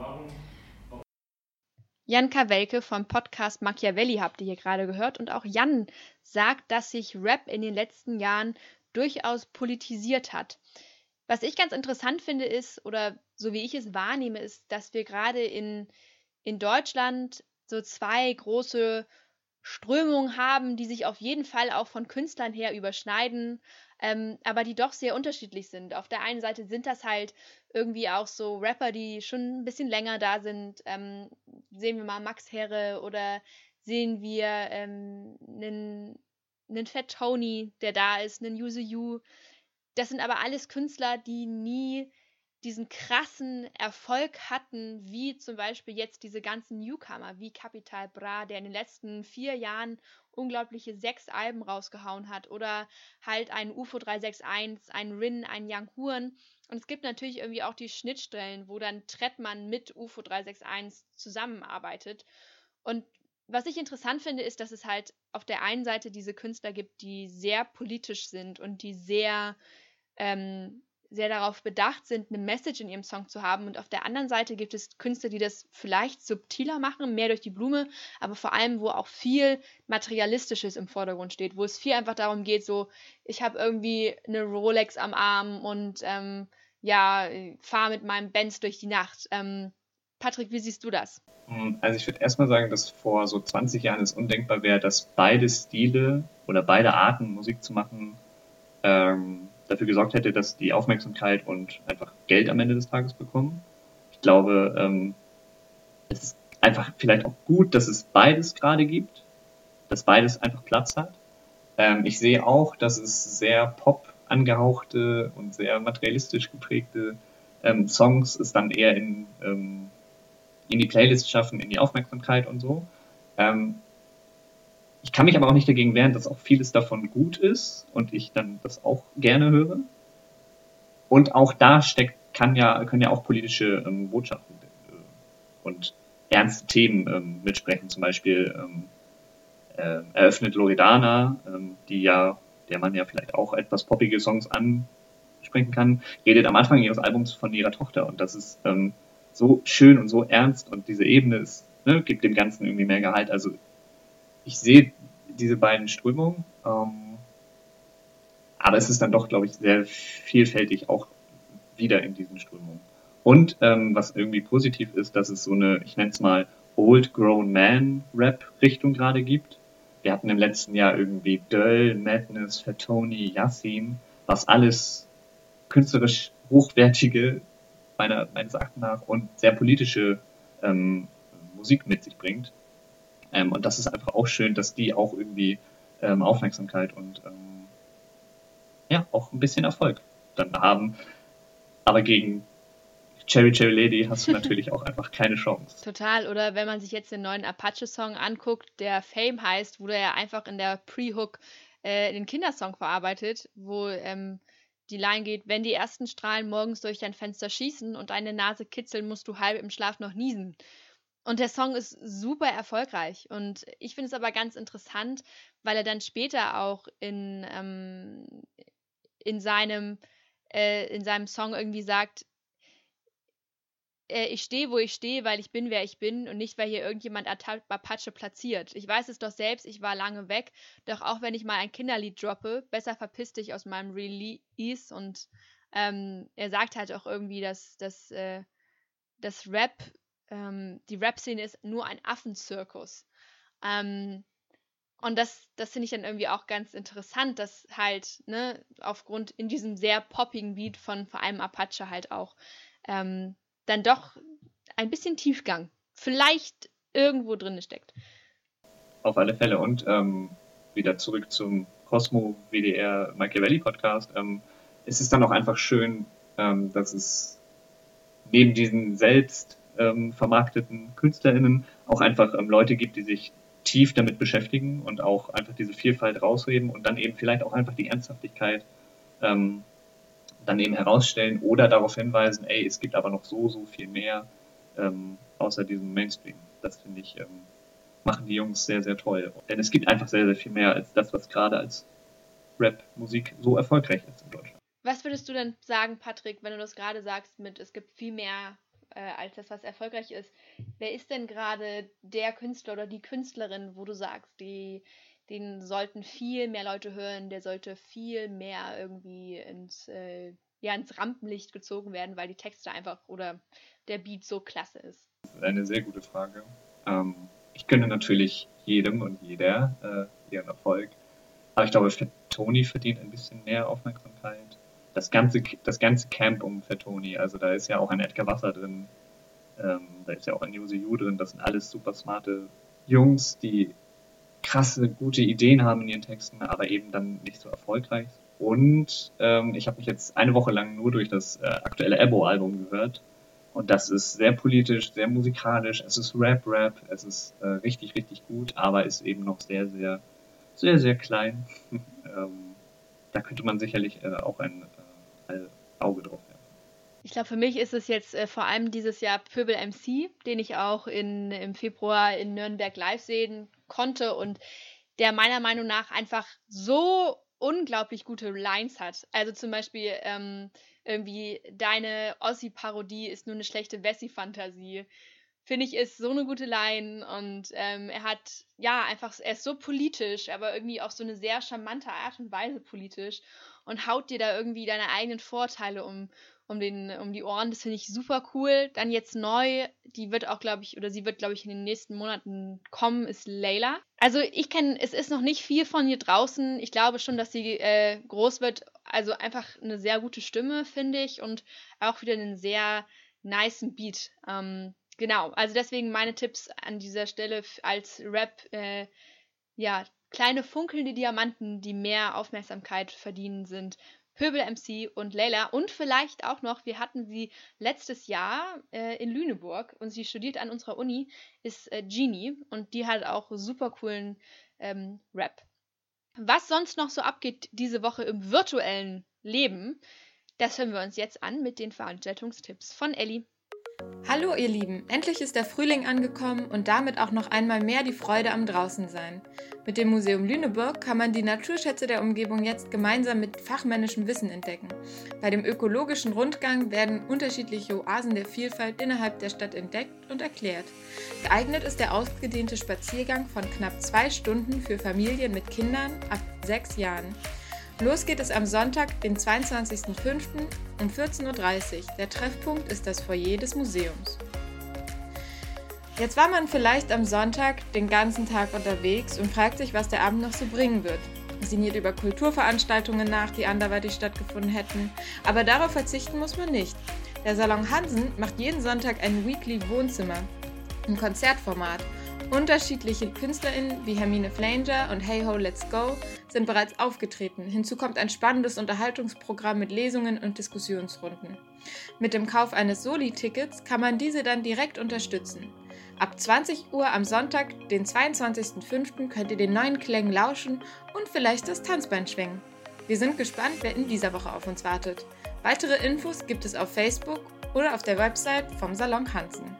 Jan Kawelke vom Podcast Machiavelli habt ihr hier gerade gehört und auch Jan sagt, dass sich Rap in den letzten Jahren durchaus politisiert hat. Was ich ganz interessant finde ist, oder so wie ich es wahrnehme, ist, dass wir gerade in, in Deutschland so zwei große Strömungen haben, die sich auf jeden Fall auch von Künstlern her überschneiden ähm, aber die doch sehr unterschiedlich sind. Auf der einen Seite sind das halt irgendwie auch so Rapper, die schon ein bisschen länger da sind. Ähm, sehen wir mal Max Herre oder sehen wir ähm, einen, einen Fat Tony, der da ist, einen Yuzu Yu. Das sind aber alles Künstler, die nie diesen krassen Erfolg hatten, wie zum Beispiel jetzt diese ganzen Newcomer, wie Capital Bra, der in den letzten vier Jahren unglaubliche sechs Alben rausgehauen hat, oder halt ein UFO 361, ein Rin, ein Young Huren. Und es gibt natürlich irgendwie auch die Schnittstellen, wo dann Trettmann mit UFO 361 zusammenarbeitet. Und was ich interessant finde, ist, dass es halt auf der einen Seite diese Künstler gibt, die sehr politisch sind und die sehr ähm, sehr darauf bedacht sind, eine Message in ihrem Song zu haben. Und auf der anderen Seite gibt es Künstler, die das vielleicht subtiler machen, mehr durch die Blume, aber vor allem, wo auch viel Materialistisches im Vordergrund steht, wo es viel einfach darum geht, so, ich habe irgendwie eine Rolex am Arm und ähm, ja, fahre mit meinem Benz durch die Nacht. Ähm, Patrick, wie siehst du das? Hm, also ich würde erstmal sagen, dass vor so 20 Jahren es undenkbar wäre, dass beide Stile oder beide Arten Musik zu machen ähm, dafür gesorgt hätte, dass die Aufmerksamkeit und einfach Geld am Ende des Tages bekommen. Ich glaube, ähm, es ist einfach vielleicht auch gut, dass es beides gerade gibt, dass beides einfach Platz hat. Ähm, ich sehe auch, dass es sehr pop angehauchte und sehr materialistisch geprägte ähm, Songs es dann eher in, ähm, in die Playlist schaffen, in die Aufmerksamkeit und so. Ähm, ich kann mich aber auch nicht dagegen wehren, dass auch vieles davon gut ist und ich dann das auch gerne höre. Und auch da steckt, kann ja, können ja auch politische ähm, Botschaften äh, und ernste Themen ähm, mitsprechen. Zum Beispiel ähm, äh, eröffnet Loredana, ähm, die ja, der man ja vielleicht auch etwas poppige Songs ansprechen kann, redet am Anfang ihres Albums von ihrer Tochter und das ist ähm, so schön und so ernst und diese Ebene ist, ne, gibt dem Ganzen irgendwie mehr Gehalt. Also ich sehe diese beiden Strömungen, ähm, aber es ist dann doch, glaube ich, sehr vielfältig auch wieder in diesen Strömungen. Und ähm, was irgendwie positiv ist, dass es so eine, ich nenne es mal, Old Grown Man Rap Richtung gerade gibt. Wir hatten im letzten Jahr irgendwie Döll, Madness, Fatoni, Yassin, was alles künstlerisch hochwertige, meiner, meines Erachtens nach, und sehr politische ähm, Musik mit sich bringt. Ähm, und das ist einfach auch schön, dass die auch irgendwie ähm, Aufmerksamkeit und ähm, ja, auch ein bisschen Erfolg dann haben. Aber gegen Cherry Cherry Lady hast du natürlich auch einfach keine Chance. Total. Oder wenn man sich jetzt den neuen Apache-Song anguckt, der Fame heißt, wurde er einfach in der Pre-Hook äh, den Kindersong verarbeitet, wo ähm, die Line geht, wenn die ersten Strahlen morgens durch dein Fenster schießen und deine Nase kitzeln, musst du halb im Schlaf noch niesen. Und der Song ist super erfolgreich. Und ich finde es aber ganz interessant, weil er dann später auch in, ähm, in, seinem, äh, in seinem Song irgendwie sagt, äh, ich stehe, wo ich stehe, weil ich bin, wer ich bin und nicht, weil hier irgendjemand Apache platziert. Ich weiß es doch selbst, ich war lange weg, doch auch wenn ich mal ein Kinderlied droppe, besser verpiss dich aus meinem Release. Und ähm, er sagt halt auch irgendwie, dass, dass, äh, dass Rap ähm, die Rap-Szene ist nur ein Affenzirkus. Ähm, und das, das finde ich dann irgendwie auch ganz interessant, dass halt, ne, aufgrund in diesem sehr poppigen Beat von vor allem Apache halt auch ähm, dann doch ein bisschen Tiefgang vielleicht irgendwo drin steckt. Auf alle Fälle. Und ähm, wieder zurück zum Cosmo WDR Machiavelli Podcast. Ähm, es ist dann auch einfach schön, ähm, dass es neben diesen selbst ähm, vermarkteten KünstlerInnen auch einfach ähm, Leute gibt, die sich tief damit beschäftigen und auch einfach diese Vielfalt rausheben und dann eben vielleicht auch einfach die Ernsthaftigkeit ähm, dann eben herausstellen oder darauf hinweisen, ey, es gibt aber noch so, so viel mehr ähm, außer diesem Mainstream. Das finde ich, ähm, machen die Jungs sehr, sehr toll. Denn es gibt einfach sehr, sehr viel mehr als das, was gerade als Rap-Musik so erfolgreich ist in Deutschland. Was würdest du denn sagen, Patrick, wenn du das gerade sagst mit, es gibt viel mehr äh, als das, was erfolgreich ist. Wer ist denn gerade der Künstler oder die Künstlerin, wo du sagst, die, den sollten viel mehr Leute hören, der sollte viel mehr irgendwie ins, äh, ja, ins Rampenlicht gezogen werden, weil die Texte einfach oder der Beat so klasse ist? Eine sehr gute Frage. Ähm, ich gönne natürlich jedem und jeder äh, ihren Erfolg. Aber ich glaube, Toni verdient ein bisschen mehr Aufmerksamkeit das ganze, das ganze Camp um Fettoni, also da ist ja auch ein Edgar Wasser drin, ähm, da ist ja auch ein Yose Yu drin, das sind alles super smarte Jungs, die krasse, gute Ideen haben in ihren Texten, aber eben dann nicht so erfolgreich. Und ähm, ich habe mich jetzt eine Woche lang nur durch das äh, aktuelle Ebo-Album gehört. Und das ist sehr politisch, sehr musikalisch. Es ist Rap-Rap. Es ist äh, richtig, richtig gut, aber ist eben noch sehr, sehr, sehr, sehr klein. ähm, da könnte man sicherlich äh, auch ein Auge drauf werfen. Ich glaube, für mich ist es jetzt äh, vor allem dieses Jahr Pöbel MC, den ich auch in, im Februar in Nürnberg live sehen konnte und der meiner Meinung nach einfach so unglaublich gute Lines hat. Also zum Beispiel ähm, irgendwie deine Ossi-Parodie ist nur eine schlechte Wessi-Fantasie. Finde ich, ist so eine gute Line und ähm, er hat, ja, einfach, er ist so politisch, aber irgendwie auf so eine sehr charmante Art und Weise politisch und haut dir da irgendwie deine eigenen Vorteile um, um, den, um die Ohren. Das finde ich super cool. Dann jetzt neu, die wird auch, glaube ich, oder sie wird, glaube ich, in den nächsten Monaten kommen, ist Layla. Also ich kenne, es ist noch nicht viel von ihr draußen. Ich glaube schon, dass sie äh, groß wird, also einfach eine sehr gute Stimme, finde ich, und auch wieder einen sehr niceen Beat. Ähm, genau, also deswegen meine Tipps an dieser Stelle als Rap, äh, ja, kleine funkelnde Diamanten, die mehr Aufmerksamkeit verdienen, sind Pöbel MC und Leila. Und vielleicht auch noch, wir hatten sie letztes Jahr äh, in Lüneburg und sie studiert an unserer Uni, ist äh, Genie und die hat auch super coolen ähm, Rap. Was sonst noch so abgeht diese Woche im virtuellen Leben, das hören wir uns jetzt an mit den Veranstaltungstipps von Ellie. Hallo ihr Lieben, endlich ist der Frühling angekommen und damit auch noch einmal mehr die Freude am Draußensein. Mit dem Museum Lüneburg kann man die Naturschätze der Umgebung jetzt gemeinsam mit fachmännischem Wissen entdecken. Bei dem ökologischen Rundgang werden unterschiedliche Oasen der Vielfalt innerhalb der Stadt entdeckt und erklärt. Geeignet ist der ausgedehnte Spaziergang von knapp zwei Stunden für Familien mit Kindern ab sechs Jahren. Los geht es am Sonntag, den 22.05. um 14.30 Uhr. Der Treffpunkt ist das Foyer des Museums. Jetzt war man vielleicht am Sonntag den ganzen Tag unterwegs und fragt sich, was der Abend noch so bringen wird. Sinniert über Kulturveranstaltungen nach, die anderweitig stattgefunden hätten. Aber darauf verzichten muss man nicht. Der Salon Hansen macht jeden Sonntag ein Weekly Wohnzimmer im Konzertformat Unterschiedliche KünstlerInnen wie Hermine Flanger und Hey Ho Let's Go sind bereits aufgetreten. Hinzu kommt ein spannendes Unterhaltungsprogramm mit Lesungen und Diskussionsrunden. Mit dem Kauf eines Soli-Tickets kann man diese dann direkt unterstützen. Ab 20 Uhr am Sonntag, den 22.05., könnt ihr den neuen Klängen lauschen und vielleicht das Tanzbein schwingen. Wir sind gespannt, wer in dieser Woche auf uns wartet. Weitere Infos gibt es auf Facebook oder auf der Website vom Salon Hansen.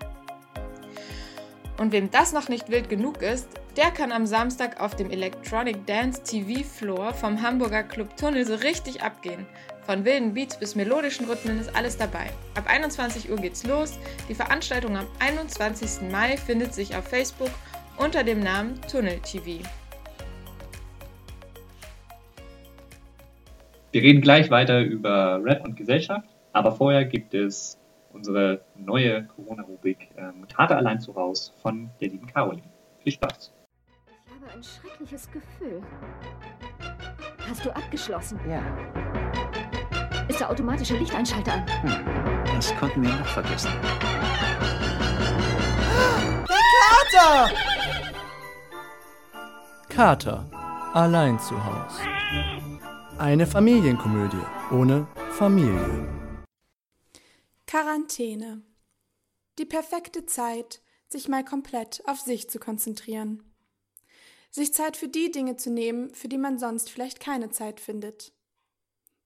Und wem das noch nicht wild genug ist, der kann am Samstag auf dem Electronic Dance TV Floor vom Hamburger Club Tunnel so richtig abgehen. Von wilden Beats bis melodischen Rhythmen ist alles dabei. Ab 21 Uhr geht's los. Die Veranstaltung am 21. Mai findet sich auf Facebook unter dem Namen Tunnel TV. Wir reden gleich weiter über Rap und Gesellschaft, aber vorher gibt es unsere neue Corona-Rubrik ähm, Kater allein zu Haus von der lieben Caroline. Viel Spaß. Ich habe ein schreckliches Gefühl. Hast du abgeschlossen? Ja. Ist der automatische Lichteinschalter an? Hm. Das konnten wir noch vergessen. Der Kater! Kater. Allein zu Haus. Eine Familienkomödie ohne Familie. Quarantäne. Die perfekte Zeit, sich mal komplett auf sich zu konzentrieren. Sich Zeit für die Dinge zu nehmen, für die man sonst vielleicht keine Zeit findet.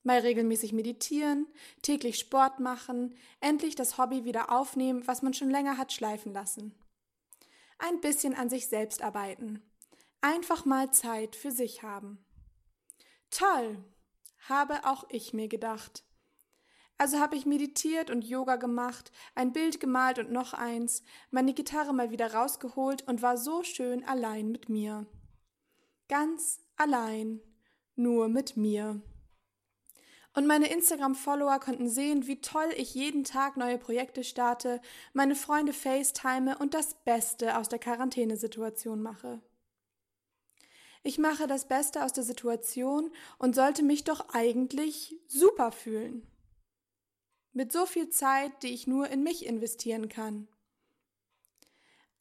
Mal regelmäßig meditieren, täglich Sport machen, endlich das Hobby wieder aufnehmen, was man schon länger hat schleifen lassen. Ein bisschen an sich selbst arbeiten. Einfach mal Zeit für sich haben. Toll, habe auch ich mir gedacht. Also habe ich meditiert und Yoga gemacht, ein Bild gemalt und noch eins, meine Gitarre mal wieder rausgeholt und war so schön allein mit mir. Ganz allein, nur mit mir. Und meine Instagram-Follower konnten sehen, wie toll ich jeden Tag neue Projekte starte, meine Freunde FaceTime und das Beste aus der Quarantänesituation mache. Ich mache das Beste aus der Situation und sollte mich doch eigentlich super fühlen mit so viel Zeit, die ich nur in mich investieren kann.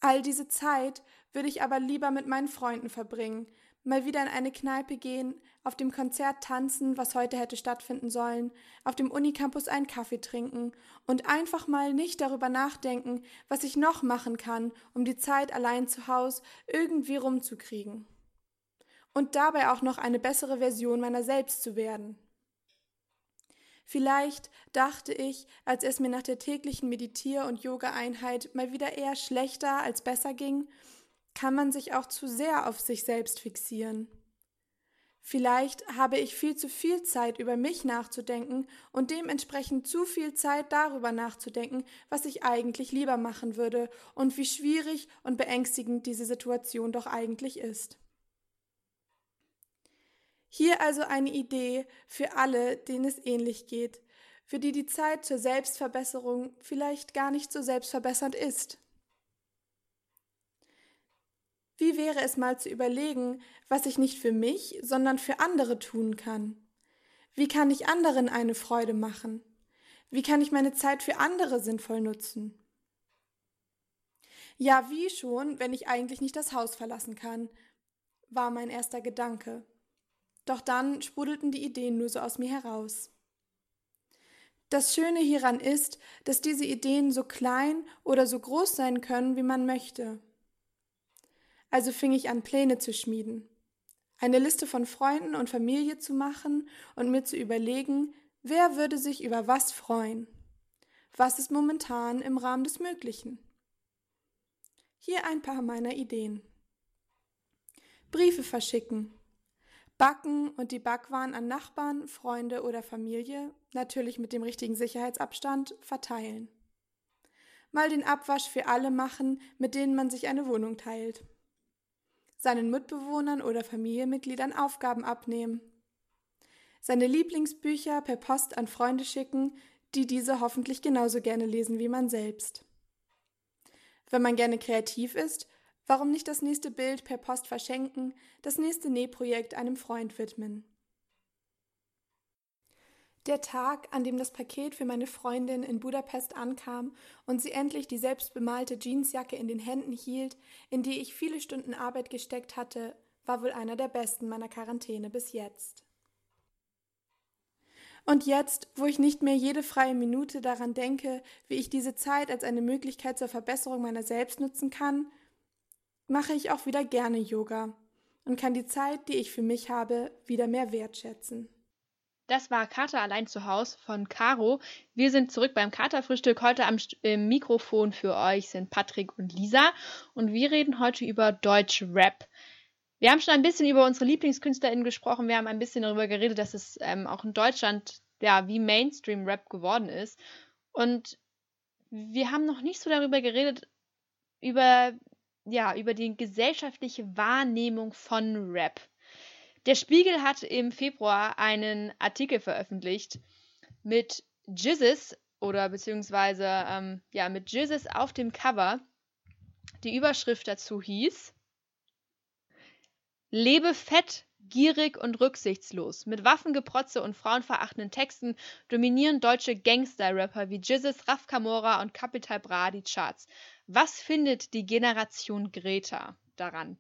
All diese Zeit würde ich aber lieber mit meinen Freunden verbringen, mal wieder in eine Kneipe gehen, auf dem Konzert tanzen, was heute hätte stattfinden sollen, auf dem Unicampus einen Kaffee trinken und einfach mal nicht darüber nachdenken, was ich noch machen kann, um die Zeit allein zu Hause irgendwie rumzukriegen. Und dabei auch noch eine bessere Version meiner selbst zu werden. Vielleicht dachte ich, als es mir nach der täglichen Meditier- und Yoga-Einheit mal wieder eher schlechter als besser ging, kann man sich auch zu sehr auf sich selbst fixieren. Vielleicht habe ich viel zu viel Zeit über mich nachzudenken und dementsprechend zu viel Zeit darüber nachzudenken, was ich eigentlich lieber machen würde und wie schwierig und beängstigend diese Situation doch eigentlich ist. Hier also eine Idee für alle, denen es ähnlich geht, für die die Zeit zur Selbstverbesserung vielleicht gar nicht so selbstverbessernd ist. Wie wäre es mal zu überlegen, was ich nicht für mich, sondern für andere tun kann? Wie kann ich anderen eine Freude machen? Wie kann ich meine Zeit für andere sinnvoll nutzen? Ja, wie schon, wenn ich eigentlich nicht das Haus verlassen kann, war mein erster Gedanke. Doch dann sprudelten die Ideen nur so aus mir heraus. Das Schöne hieran ist, dass diese Ideen so klein oder so groß sein können, wie man möchte. Also fing ich an, Pläne zu schmieden, eine Liste von Freunden und Familie zu machen und mir zu überlegen, wer würde sich über was freuen. Was ist momentan im Rahmen des Möglichen? Hier ein paar meiner Ideen. Briefe verschicken, Backen und die Backwaren an Nachbarn, Freunde oder Familie, natürlich mit dem richtigen Sicherheitsabstand, verteilen. Mal den Abwasch für alle machen, mit denen man sich eine Wohnung teilt. Seinen Mitbewohnern oder Familienmitgliedern Aufgaben abnehmen. Seine Lieblingsbücher per Post an Freunde schicken, die diese hoffentlich genauso gerne lesen wie man selbst. Wenn man gerne kreativ ist, Warum nicht das nächste Bild per Post verschenken, das nächste Nähprojekt einem Freund widmen? Der Tag, an dem das Paket für meine Freundin in Budapest ankam und sie endlich die selbstbemalte Jeansjacke in den Händen hielt, in die ich viele Stunden Arbeit gesteckt hatte, war wohl einer der besten meiner Quarantäne bis jetzt. Und jetzt, wo ich nicht mehr jede freie Minute daran denke, wie ich diese Zeit als eine Möglichkeit zur Verbesserung meiner selbst nutzen kann, mache ich auch wieder gerne Yoga und kann die Zeit, die ich für mich habe, wieder mehr wertschätzen. Das war Kater allein zu Haus von Caro. Wir sind zurück beim Katerfrühstück. Heute am im Mikrofon für euch sind Patrick und Lisa und wir reden heute über Deutsch Rap. Wir haben schon ein bisschen über unsere LieblingskünstlerInnen gesprochen. Wir haben ein bisschen darüber geredet, dass es ähm, auch in Deutschland ja wie Mainstream Rap geworden ist. Und wir haben noch nicht so darüber geredet, über ja, über die gesellschaftliche Wahrnehmung von Rap. Der Spiegel hat im Februar einen Artikel veröffentlicht mit Jizzes oder beziehungsweise ähm, ja, mit Jizzes auf dem Cover. Die Überschrift dazu hieß Lebe fett, gierig und rücksichtslos. Mit Waffengeprotze und frauenverachtenden Texten dominieren deutsche Gangster-Rapper wie Jizzes, Raf Kamora und Capital Bra die Charts. Was findet die Generation Greta daran?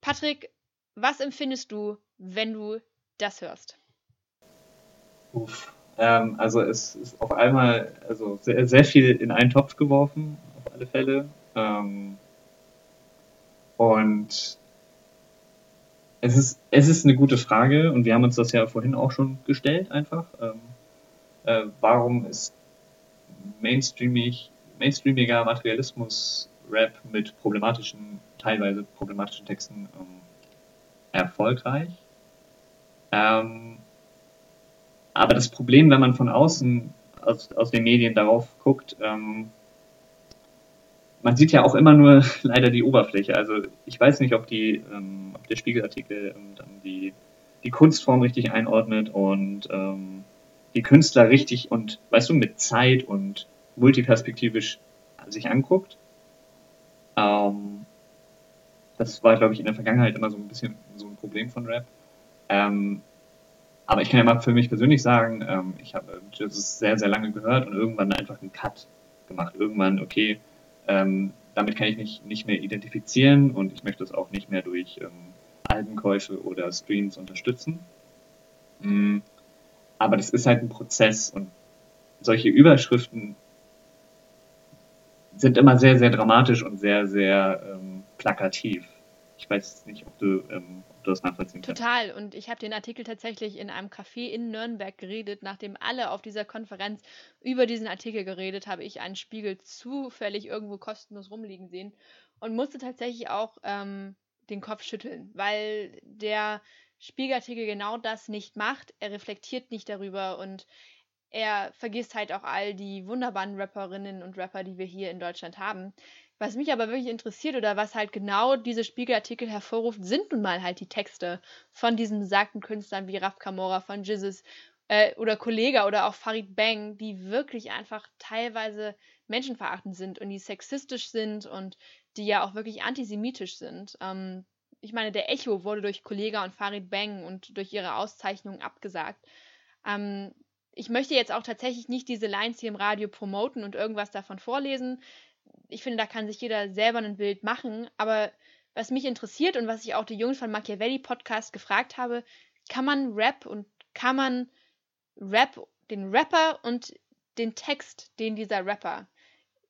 Patrick, was empfindest du, wenn du das hörst? Uff. Ähm, also es ist auf einmal also sehr, sehr viel in einen Topf geworfen, auf alle Fälle. Ähm, und es ist, es ist eine gute Frage und wir haben uns das ja vorhin auch schon gestellt einfach. Ähm, äh, warum ist mainstreamig mainstreamiger Materialismus-Rap mit problematischen, teilweise problematischen Texten ähm, erfolgreich. Ähm, aber das Problem, wenn man von außen aus, aus den Medien darauf guckt, ähm, man sieht ja auch immer nur leider die Oberfläche. Also ich weiß nicht, ob, die, ähm, ob der Spiegelartikel ähm, dann die, die Kunstform richtig einordnet und ähm, die Künstler richtig und, weißt du, mit Zeit und multiperspektivisch sich anguckt. Ähm, das war, glaube ich, in der Vergangenheit immer so ein bisschen so ein Problem von Rap. Ähm, aber ich kann ja mal für mich persönlich sagen, ähm, ich habe das sehr, sehr lange gehört und irgendwann einfach einen Cut gemacht. Irgendwann, okay, ähm, damit kann ich mich nicht mehr identifizieren und ich möchte das auch nicht mehr durch ähm, Albenkäufe oder Streams unterstützen. Mhm. Aber das ist halt ein Prozess und solche Überschriften sind immer sehr, sehr dramatisch und sehr, sehr ähm, plakativ. Ich weiß nicht, ob du, ähm, ob du das nachvollziehen kannst. Total. Und ich habe den Artikel tatsächlich in einem Café in Nürnberg geredet. Nachdem alle auf dieser Konferenz über diesen Artikel geredet, habe ich einen Spiegel zufällig irgendwo kostenlos rumliegen sehen und musste tatsächlich auch ähm, den Kopf schütteln, weil der Spiegelartikel genau das nicht macht. Er reflektiert nicht darüber und er vergisst halt auch all die wunderbaren Rapperinnen und Rapper, die wir hier in Deutschland haben. Was mich aber wirklich interessiert oder was halt genau diese Spiegelartikel hervorruft, sind nun mal halt die Texte von diesen besagten Künstlern wie Raf Kamora, von Jizzes äh, oder Kollega oder auch Farid Bang, die wirklich einfach teilweise menschenverachtend sind und die sexistisch sind und die ja auch wirklich antisemitisch sind. Ähm, ich meine, der Echo wurde durch Kollega und Farid Bang und durch ihre Auszeichnungen abgesagt. Ähm, ich möchte jetzt auch tatsächlich nicht diese Lines hier im Radio promoten und irgendwas davon vorlesen. Ich finde, da kann sich jeder selber ein Bild machen. Aber was mich interessiert und was ich auch die Jungs von Machiavelli Podcast gefragt habe, kann man Rap und kann man Rap, den Rapper und den Text, den dieser Rapper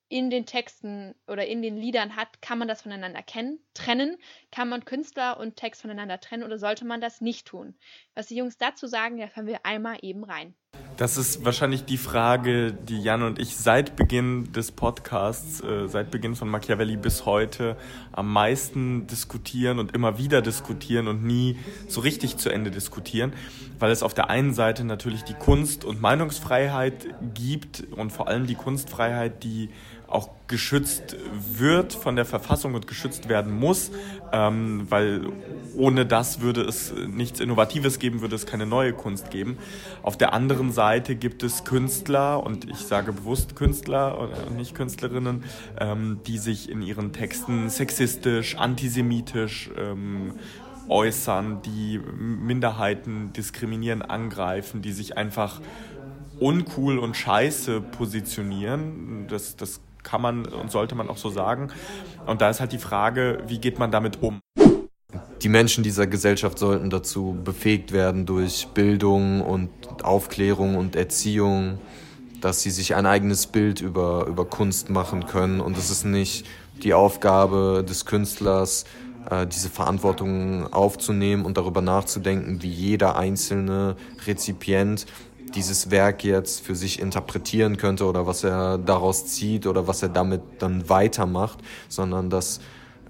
in den Texten oder in den Liedern hat, kann man das voneinander kennen, trennen? Kann man Künstler und Text voneinander trennen oder sollte man das nicht tun? Was die Jungs dazu sagen, da hören wir einmal eben rein. Das ist wahrscheinlich die Frage, die Jan und ich seit Beginn des Podcasts, äh, seit Beginn von Machiavelli bis heute am meisten diskutieren und immer wieder diskutieren und nie so richtig zu Ende diskutieren, weil es auf der einen Seite natürlich die Kunst- und Meinungsfreiheit gibt und vor allem die Kunstfreiheit, die auch geschützt wird von der Verfassung und geschützt werden muss, ähm, weil ohne das würde es nichts Innovatives geben, würde es keine neue Kunst geben. Auf der anderen Seite gibt es Künstler, und ich sage bewusst Künstler und nicht Künstlerinnen, ähm, die sich in ihren Texten sexistisch, antisemitisch ähm, äußern, die Minderheiten diskriminieren, angreifen, die sich einfach uncool und scheiße positionieren. Das, das kann man und sollte man auch so sagen. Und da ist halt die Frage, wie geht man damit um? Die Menschen dieser Gesellschaft sollten dazu befähigt werden durch Bildung und Aufklärung und Erziehung, dass sie sich ein eigenes Bild über, über Kunst machen können. Und es ist nicht die Aufgabe des Künstlers, äh, diese Verantwortung aufzunehmen und darüber nachzudenken, wie jeder einzelne Rezipient dieses Werk jetzt für sich interpretieren könnte oder was er daraus zieht oder was er damit dann weitermacht, sondern dass,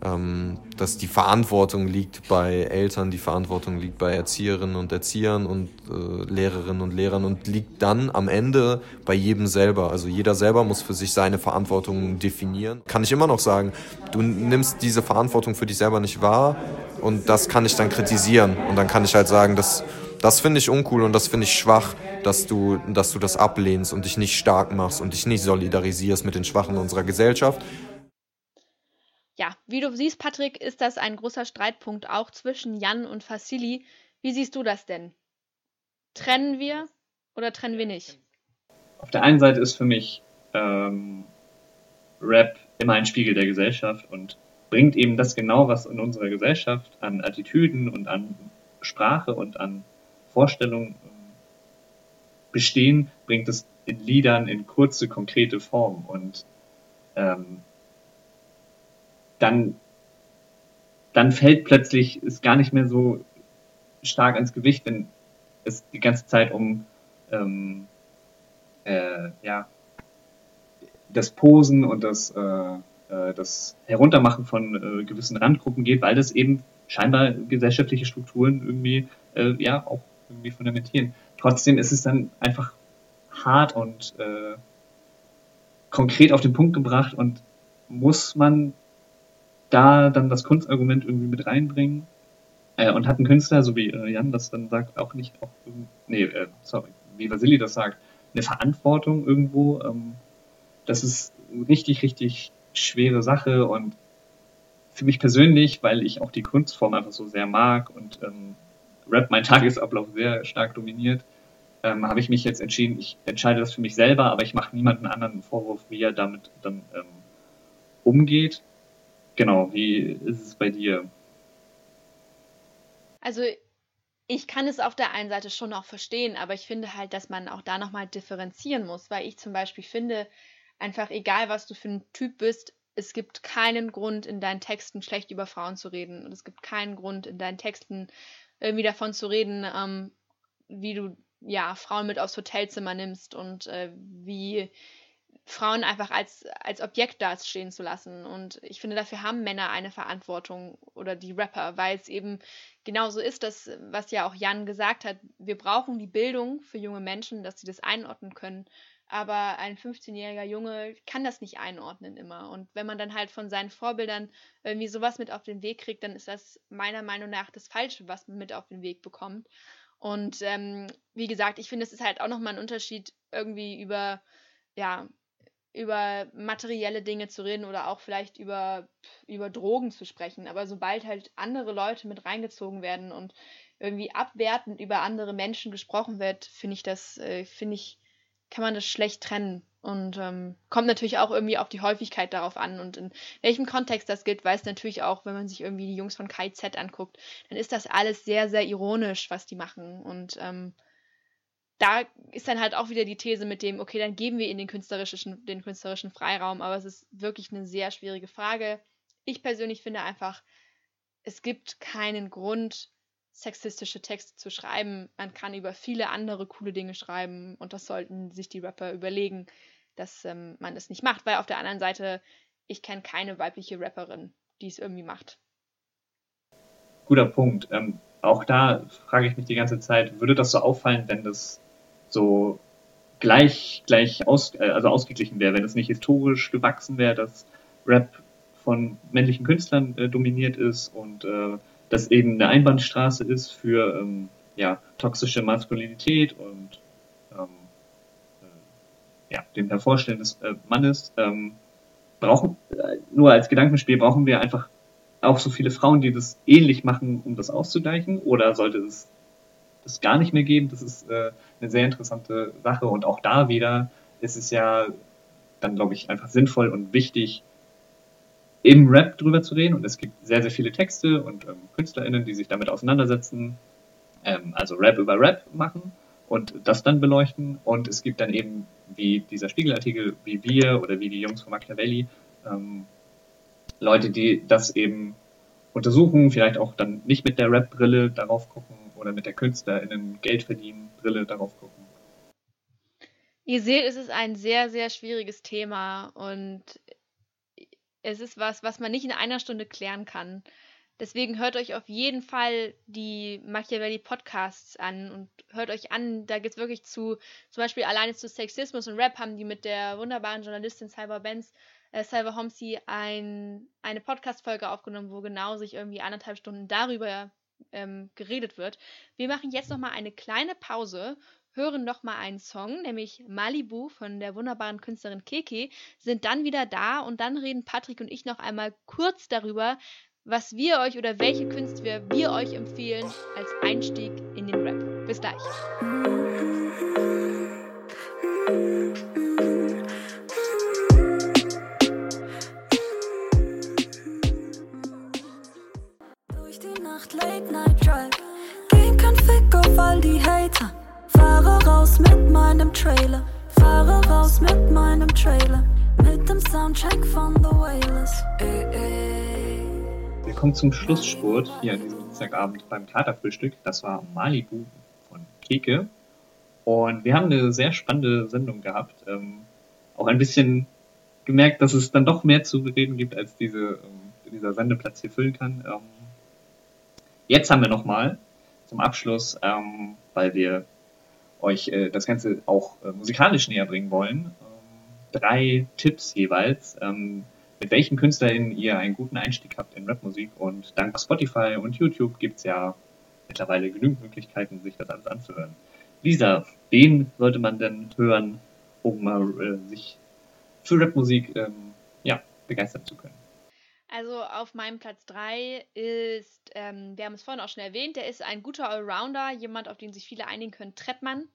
ähm, dass die Verantwortung liegt bei Eltern, die Verantwortung liegt bei Erzieherinnen und Erziehern und äh, Lehrerinnen und Lehrern und liegt dann am Ende bei jedem selber. Also jeder selber muss für sich seine Verantwortung definieren. Kann ich immer noch sagen, du nimmst diese Verantwortung für dich selber nicht wahr und das kann ich dann kritisieren und dann kann ich halt sagen, dass das finde ich uncool und das finde ich schwach, dass du, dass du das ablehnst und dich nicht stark machst und dich nicht solidarisierst mit den Schwachen unserer Gesellschaft. Ja, wie du siehst, Patrick, ist das ein großer Streitpunkt auch zwischen Jan und Fassili. Wie siehst du das denn? Trennen wir oder trennen wir nicht? Auf der einen Seite ist für mich ähm, Rap immer ein Spiegel der Gesellschaft und bringt eben das genau, was in unserer Gesellschaft an Attitüden und an Sprache und an Vorstellungen ähm, bestehen, bringt es in Liedern in kurze, konkrete Form. Und ähm, dann, dann fällt plötzlich, ist gar nicht mehr so stark ans Gewicht, wenn es die ganze Zeit um ähm, äh, ja, das Posen und das, äh, äh, das Heruntermachen von äh, gewissen Randgruppen geht, weil das eben scheinbar gesellschaftliche Strukturen irgendwie äh, ja auch irgendwie fundamentieren. Trotzdem ist es dann einfach hart und äh, konkret auf den Punkt gebracht und muss man da dann das Kunstargument irgendwie mit reinbringen äh, und hat ein Künstler, so wie äh, Jan das dann sagt, auch nicht, auch, nee, äh, sorry, wie Vasili das sagt, eine Verantwortung irgendwo. Ähm, das ist eine richtig, richtig schwere Sache und für mich persönlich, weil ich auch die Kunstform einfach so sehr mag und ähm, Rap meinen Tagesablauf sehr stark dominiert, ähm, habe ich mich jetzt entschieden, ich entscheide das für mich selber, aber ich mache niemanden anderen einen Vorwurf, wie er damit dann ähm, umgeht. Genau, wie ist es bei dir? Also ich kann es auf der einen Seite schon auch verstehen, aber ich finde halt, dass man auch da nochmal differenzieren muss, weil ich zum Beispiel finde, einfach egal was du für ein Typ bist, es gibt keinen Grund in deinen Texten schlecht über Frauen zu reden und es gibt keinen Grund in deinen Texten irgendwie davon zu reden, ähm, wie du ja Frauen mit aufs Hotelzimmer nimmst und äh, wie Frauen einfach als, als Objekt dastehen zu lassen. Und ich finde, dafür haben Männer eine Verantwortung oder die Rapper, weil es eben genauso ist, dass, was ja auch Jan gesagt hat, wir brauchen die Bildung für junge Menschen, dass sie das einordnen können. Aber ein 15-jähriger Junge kann das nicht einordnen immer. Und wenn man dann halt von seinen Vorbildern irgendwie sowas mit auf den Weg kriegt, dann ist das meiner Meinung nach das Falsche, was man mit auf den Weg bekommt. Und ähm, wie gesagt, ich finde, es ist halt auch nochmal ein Unterschied, irgendwie über, ja, über materielle Dinge zu reden oder auch vielleicht über, über Drogen zu sprechen. Aber sobald halt andere Leute mit reingezogen werden und irgendwie abwertend über andere Menschen gesprochen wird, finde ich das, äh, finde ich, kann man das schlecht trennen. Und ähm, kommt natürlich auch irgendwie auf die Häufigkeit darauf an und in welchem Kontext das gilt, weiß natürlich auch, wenn man sich irgendwie die Jungs von KZ anguckt, dann ist das alles sehr, sehr ironisch, was die machen. Und ähm, da ist dann halt auch wieder die These mit dem, okay, dann geben wir ihnen den künstlerischen, den künstlerischen Freiraum, aber es ist wirklich eine sehr schwierige Frage. Ich persönlich finde einfach, es gibt keinen Grund, sexistische Texte zu schreiben. Man kann über viele andere coole Dinge schreiben und das sollten sich die Rapper überlegen, dass ähm, man das nicht macht, weil auf der anderen Seite, ich kenne keine weibliche Rapperin, die es irgendwie macht. Guter Punkt. Ähm, auch da frage ich mich die ganze Zeit, würde das so auffallen, wenn das so gleich, gleich aus, äh, also ausgeglichen wäre, wenn es nicht historisch gewachsen wäre, dass Rap von männlichen Künstlern äh, dominiert ist und äh, das eben eine Einbahnstraße ist für ähm, ja, toxische Maskulinität und ähm, äh, ja, dem Hervorstellen des äh, Mannes. Ähm, brauchen, äh, nur als Gedankenspiel brauchen wir einfach auch so viele Frauen, die das ähnlich machen, um das auszugleichen? Oder sollte es das gar nicht mehr geben? Das ist äh, eine sehr interessante Sache. Und auch da wieder ist es ja dann, glaube ich, einfach sinnvoll und wichtig, im Rap drüber zu reden. Und es gibt sehr, sehr viele Texte und ähm, KünstlerInnen, die sich damit auseinandersetzen, ähm, also Rap über Rap machen und das dann beleuchten. Und es gibt dann eben, wie dieser Spiegelartikel, wie wir oder wie die Jungs von Machiavelli, ähm, Leute, die das eben untersuchen, vielleicht auch dann nicht mit der Rap-Brille darauf gucken oder mit der KünstlerInnen Geld verdienen Brille darauf gucken. Ihr seht, es ist ein sehr, sehr schwieriges Thema und es ist was, was man nicht in einer Stunde klären kann. Deswegen hört euch auf jeden Fall die Machiavelli Podcasts an und hört euch an, da geht es wirklich zu, zum Beispiel alleine zu Sexismus und Rap haben die mit der wunderbaren Journalistin Cyber Benz, äh, Cyber Homsey ein, eine Podcast-Folge aufgenommen, wo genau sich irgendwie anderthalb Stunden darüber ähm, geredet wird. Wir machen jetzt nochmal eine kleine Pause hören nochmal einen Song, nämlich Malibu von der wunderbaren Künstlerin Keke, sind dann wieder da und dann reden Patrick und ich noch einmal kurz darüber, was wir euch oder welche Künstler wir euch empfehlen als Einstieg in den Rap. Bis gleich. Raus mit meinem Trailer. Fahre raus mit meinem Trailer. Mit dem Soundtrack von The Wailers. Wir kommen zum Schlussspurt hier an diesem Dienstagabend beim Katerfrühstück. Das war Malibu von Keke. Und wir haben eine sehr spannende Sendung gehabt. Ähm, auch ein bisschen gemerkt, dass es dann doch mehr zu reden gibt, als diese, ähm, dieser Sendeplatz hier füllen kann. Ähm, jetzt haben wir nochmal zum Abschluss, ähm, weil wir euch äh, das Ganze auch äh, musikalisch näher bringen wollen, ähm, drei Tipps jeweils, ähm, mit welchen KünstlerInnen ihr einen guten Einstieg habt in Rapmusik. Und dank Spotify und YouTube gibt's ja mittlerweile genügend Möglichkeiten, sich das alles anzuhören. Lisa, wen sollte man denn hören, um äh, sich für Rapmusik ähm, ja, begeistern zu können? Also auf meinem Platz 3 ist, ähm, wir haben es vorhin auch schon erwähnt, der ist ein guter Allrounder, jemand, auf den sich viele einigen können, Trettmann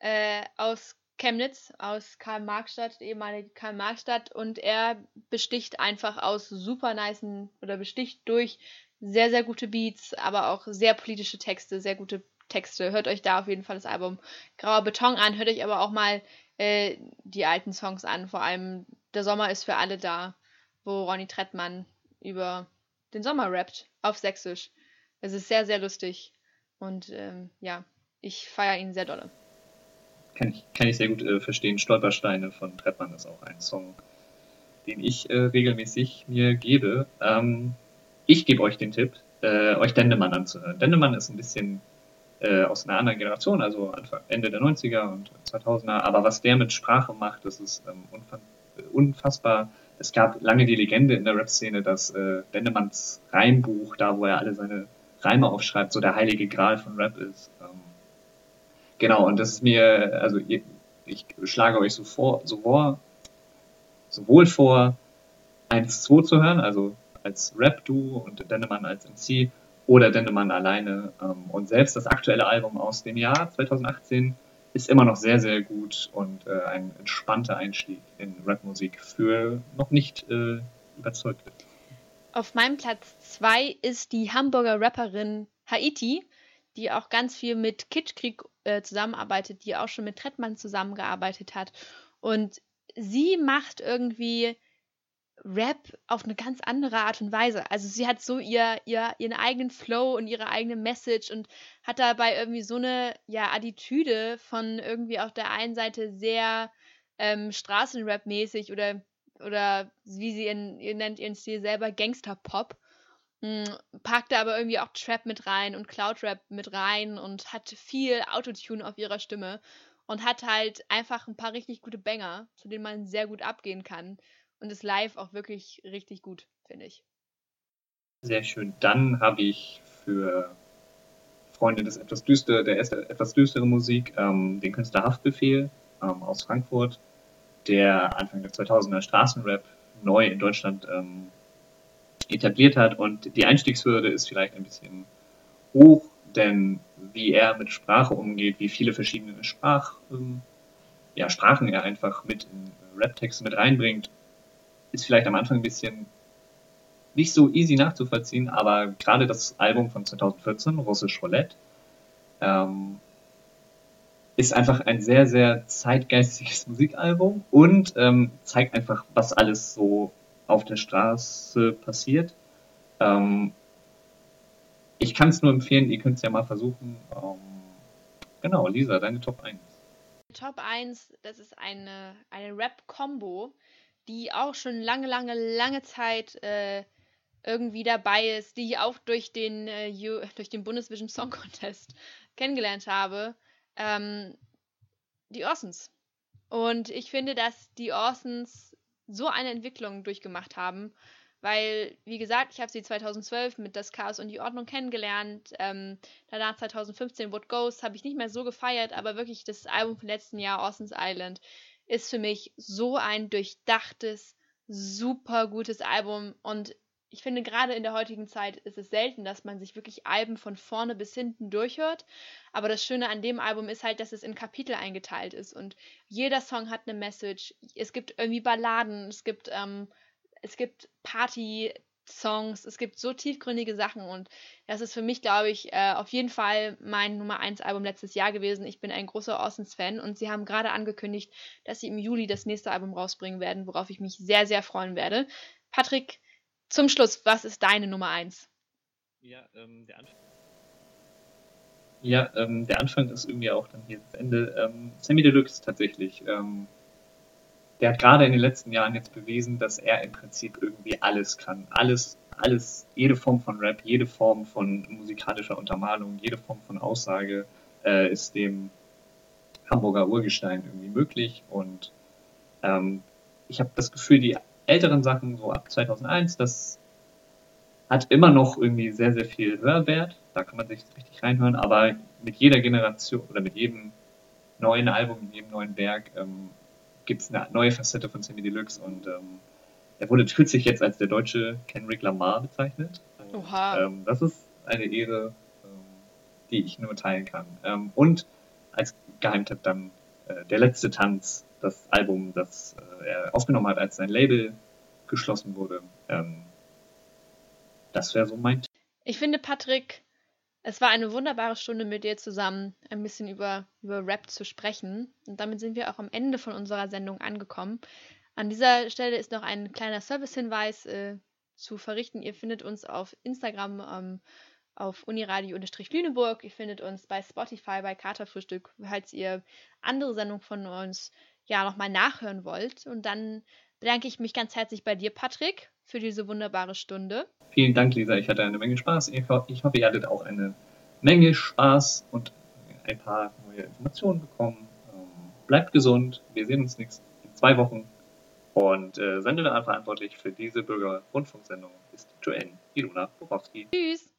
äh, aus Chemnitz, aus Karl-Marx-Stadt, ehemalige Karl-Marx-Stadt. Und er besticht einfach aus super nicen oder besticht durch sehr, sehr gute Beats, aber auch sehr politische Texte, sehr gute Texte. Hört euch da auf jeden Fall das Album Grauer Beton an, hört euch aber auch mal äh, die alten Songs an, vor allem Der Sommer ist für alle da wo Ronny Trettmann über den Sommer rappt, auf Sächsisch. Es ist sehr, sehr lustig und ähm, ja, ich feiere ihn sehr dolle. Kann ich, kann ich sehr gut äh, verstehen. Stolpersteine von Trettmann ist auch ein Song, den ich äh, regelmäßig mir gebe. Ähm, ich gebe euch den Tipp, äh, euch Dendemann anzuhören. Dendemann ist ein bisschen äh, aus einer anderen Generation, also Anfang, Ende der 90er und 2000er, aber was der mit Sprache macht, das ist ähm, unfassbar es gab lange die Legende in der Rap-Szene, dass äh, Dendemanns Reimbuch, da wo er alle seine Reime aufschreibt, so der heilige Gral von Rap ist. Ähm, genau, und das ist mir, also ich, ich schlage euch so vor, so vor, sowohl vor 1-2 zu hören, also als Rap-Duo und Dennemann als MC oder Dennemann alleine. Ähm, und selbst das aktuelle Album aus dem Jahr 2018 ist immer noch sehr, sehr gut und äh, ein entspannter Einstieg in Rapmusik für noch nicht äh, Überzeugte. Auf meinem Platz 2 ist die Hamburger Rapperin Haiti, die auch ganz viel mit Kitschkrieg äh, zusammenarbeitet, die auch schon mit Trettmann zusammengearbeitet hat. Und sie macht irgendwie Rap auf eine ganz andere Art und Weise. Also sie hat so ihr, ihr, ihren eigenen Flow und ihre eigene Message und hat dabei irgendwie so eine ja, Attitüde von irgendwie auf der einen Seite sehr ähm, Straßenrap-mäßig oder, oder wie sie ihren, ihr nennt ihren Stil selber Gangster-Pop. Hm, packt da aber irgendwie auch Trap mit rein und Cloud-Rap mit rein und hat viel Autotune auf ihrer Stimme und hat halt einfach ein paar richtig gute Banger, zu denen man sehr gut abgehen kann und ist live auch wirklich richtig gut, finde ich. Sehr schön. Dann habe ich für Freunde des etwas düster, der etwas düstere Musik ähm, den Künstler Haftbefehl ähm, aus Frankfurt, der Anfang der 2000er Straßenrap neu in Deutschland ähm, etabliert hat. Und die Einstiegshürde ist vielleicht ein bisschen hoch, denn wie er mit Sprache umgeht, wie viele verschiedene Sprach, ähm, ja, Sprachen er einfach mit in Rap-Texte mit reinbringt, ist vielleicht am Anfang ein bisschen nicht so easy nachzuvollziehen, aber gerade das Album von 2014, Russisch Roulette, ähm, ist einfach ein sehr, sehr zeitgeistiges Musikalbum und ähm, zeigt einfach, was alles so auf der Straße passiert. Ähm, ich kann es nur empfehlen, ihr könnt es ja mal versuchen. Ähm, genau, Lisa, deine Top 1. Top 1, das ist eine, eine Rap-Kombo, die auch schon lange, lange, lange Zeit äh, irgendwie dabei ist, die ich auch durch den, äh, durch den Bundesvision Song Contest kennengelernt habe. Ähm, die Orsons. Und ich finde, dass die Orsons so eine Entwicklung durchgemacht haben, weil, wie gesagt, ich habe sie 2012 mit Das Chaos und die Ordnung kennengelernt. Ähm, danach 2015 What Ghost habe ich nicht mehr so gefeiert, aber wirklich das Album vom letzten Jahr, Orson's Island, ist für mich so ein durchdachtes, super gutes Album und ich finde, gerade in der heutigen Zeit ist es selten, dass man sich wirklich Alben von vorne bis hinten durchhört. Aber das Schöne an dem Album ist halt, dass es in Kapitel eingeteilt ist und jeder Song hat eine Message. Es gibt irgendwie Balladen, es gibt, ähm, es gibt Party, Songs, es gibt so tiefgründige Sachen und das ist für mich, glaube ich, äh, auf jeden Fall mein Nummer 1 Album letztes Jahr gewesen. Ich bin ein großer Orsons-Fan und sie haben gerade angekündigt, dass sie im Juli das nächste Album rausbringen werden, worauf ich mich sehr, sehr freuen werde. Patrick, zum Schluss, was ist deine Nummer 1? Ja, ähm, der Anfang. Ja, ähm, der Anfang ist irgendwie auch dann hier das Ende. Ähm, Sammy Deluxe tatsächlich. Ähm, der hat gerade in den letzten Jahren jetzt bewiesen, dass er im Prinzip irgendwie alles kann. Alles, alles, jede Form von Rap, jede Form von musikalischer Untermalung, jede Form von Aussage äh, ist dem Hamburger Urgestein irgendwie möglich. Und ähm, ich habe das Gefühl, die älteren Sachen, so ab 2001, das hat immer noch irgendwie sehr, sehr viel Hörwert. Da kann man sich richtig reinhören, aber mit jeder Generation oder mit jedem neuen Album, mit jedem neuen Werk ähm, gibt es eine neue Facette von Sammy Deluxe und ähm, er wurde kürzlich jetzt als der deutsche Kendrick Lamar bezeichnet. Oha. Ähm, das ist eine Ehre, ähm, die ich nur teilen kann. Ähm, und als Geheimtipp dann äh, der letzte Tanz, das Album, das äh, er aufgenommen hat, als sein Label geschlossen wurde. Ähm, das wäre so mein. Ich finde, Patrick, es war eine wunderbare Stunde mit dir zusammen, ein bisschen über, über Rap zu sprechen. Und damit sind wir auch am Ende von unserer Sendung angekommen. An dieser Stelle ist noch ein kleiner Servicehinweis äh, zu verrichten. Ihr findet uns auf Instagram ähm, auf uniradio-lüneburg. Ihr findet uns bei Spotify, bei Katerfrühstück, falls ihr andere Sendungen von uns ja nochmal nachhören wollt. Und dann bedanke ich mich ganz herzlich bei dir, Patrick, für diese wunderbare Stunde. Vielen Dank, Lisa. Ich hatte eine Menge Spaß. Ich, ho ich hoffe, ihr hattet auch eine Menge Spaß und ein paar neue Informationen bekommen. Ähm, bleibt gesund. Wir sehen uns nächst in zwei Wochen. Und äh, Sendeverantwortlich für diese Bürgerrundfunksendung ist Joanne Ilona Borowski. Tschüss.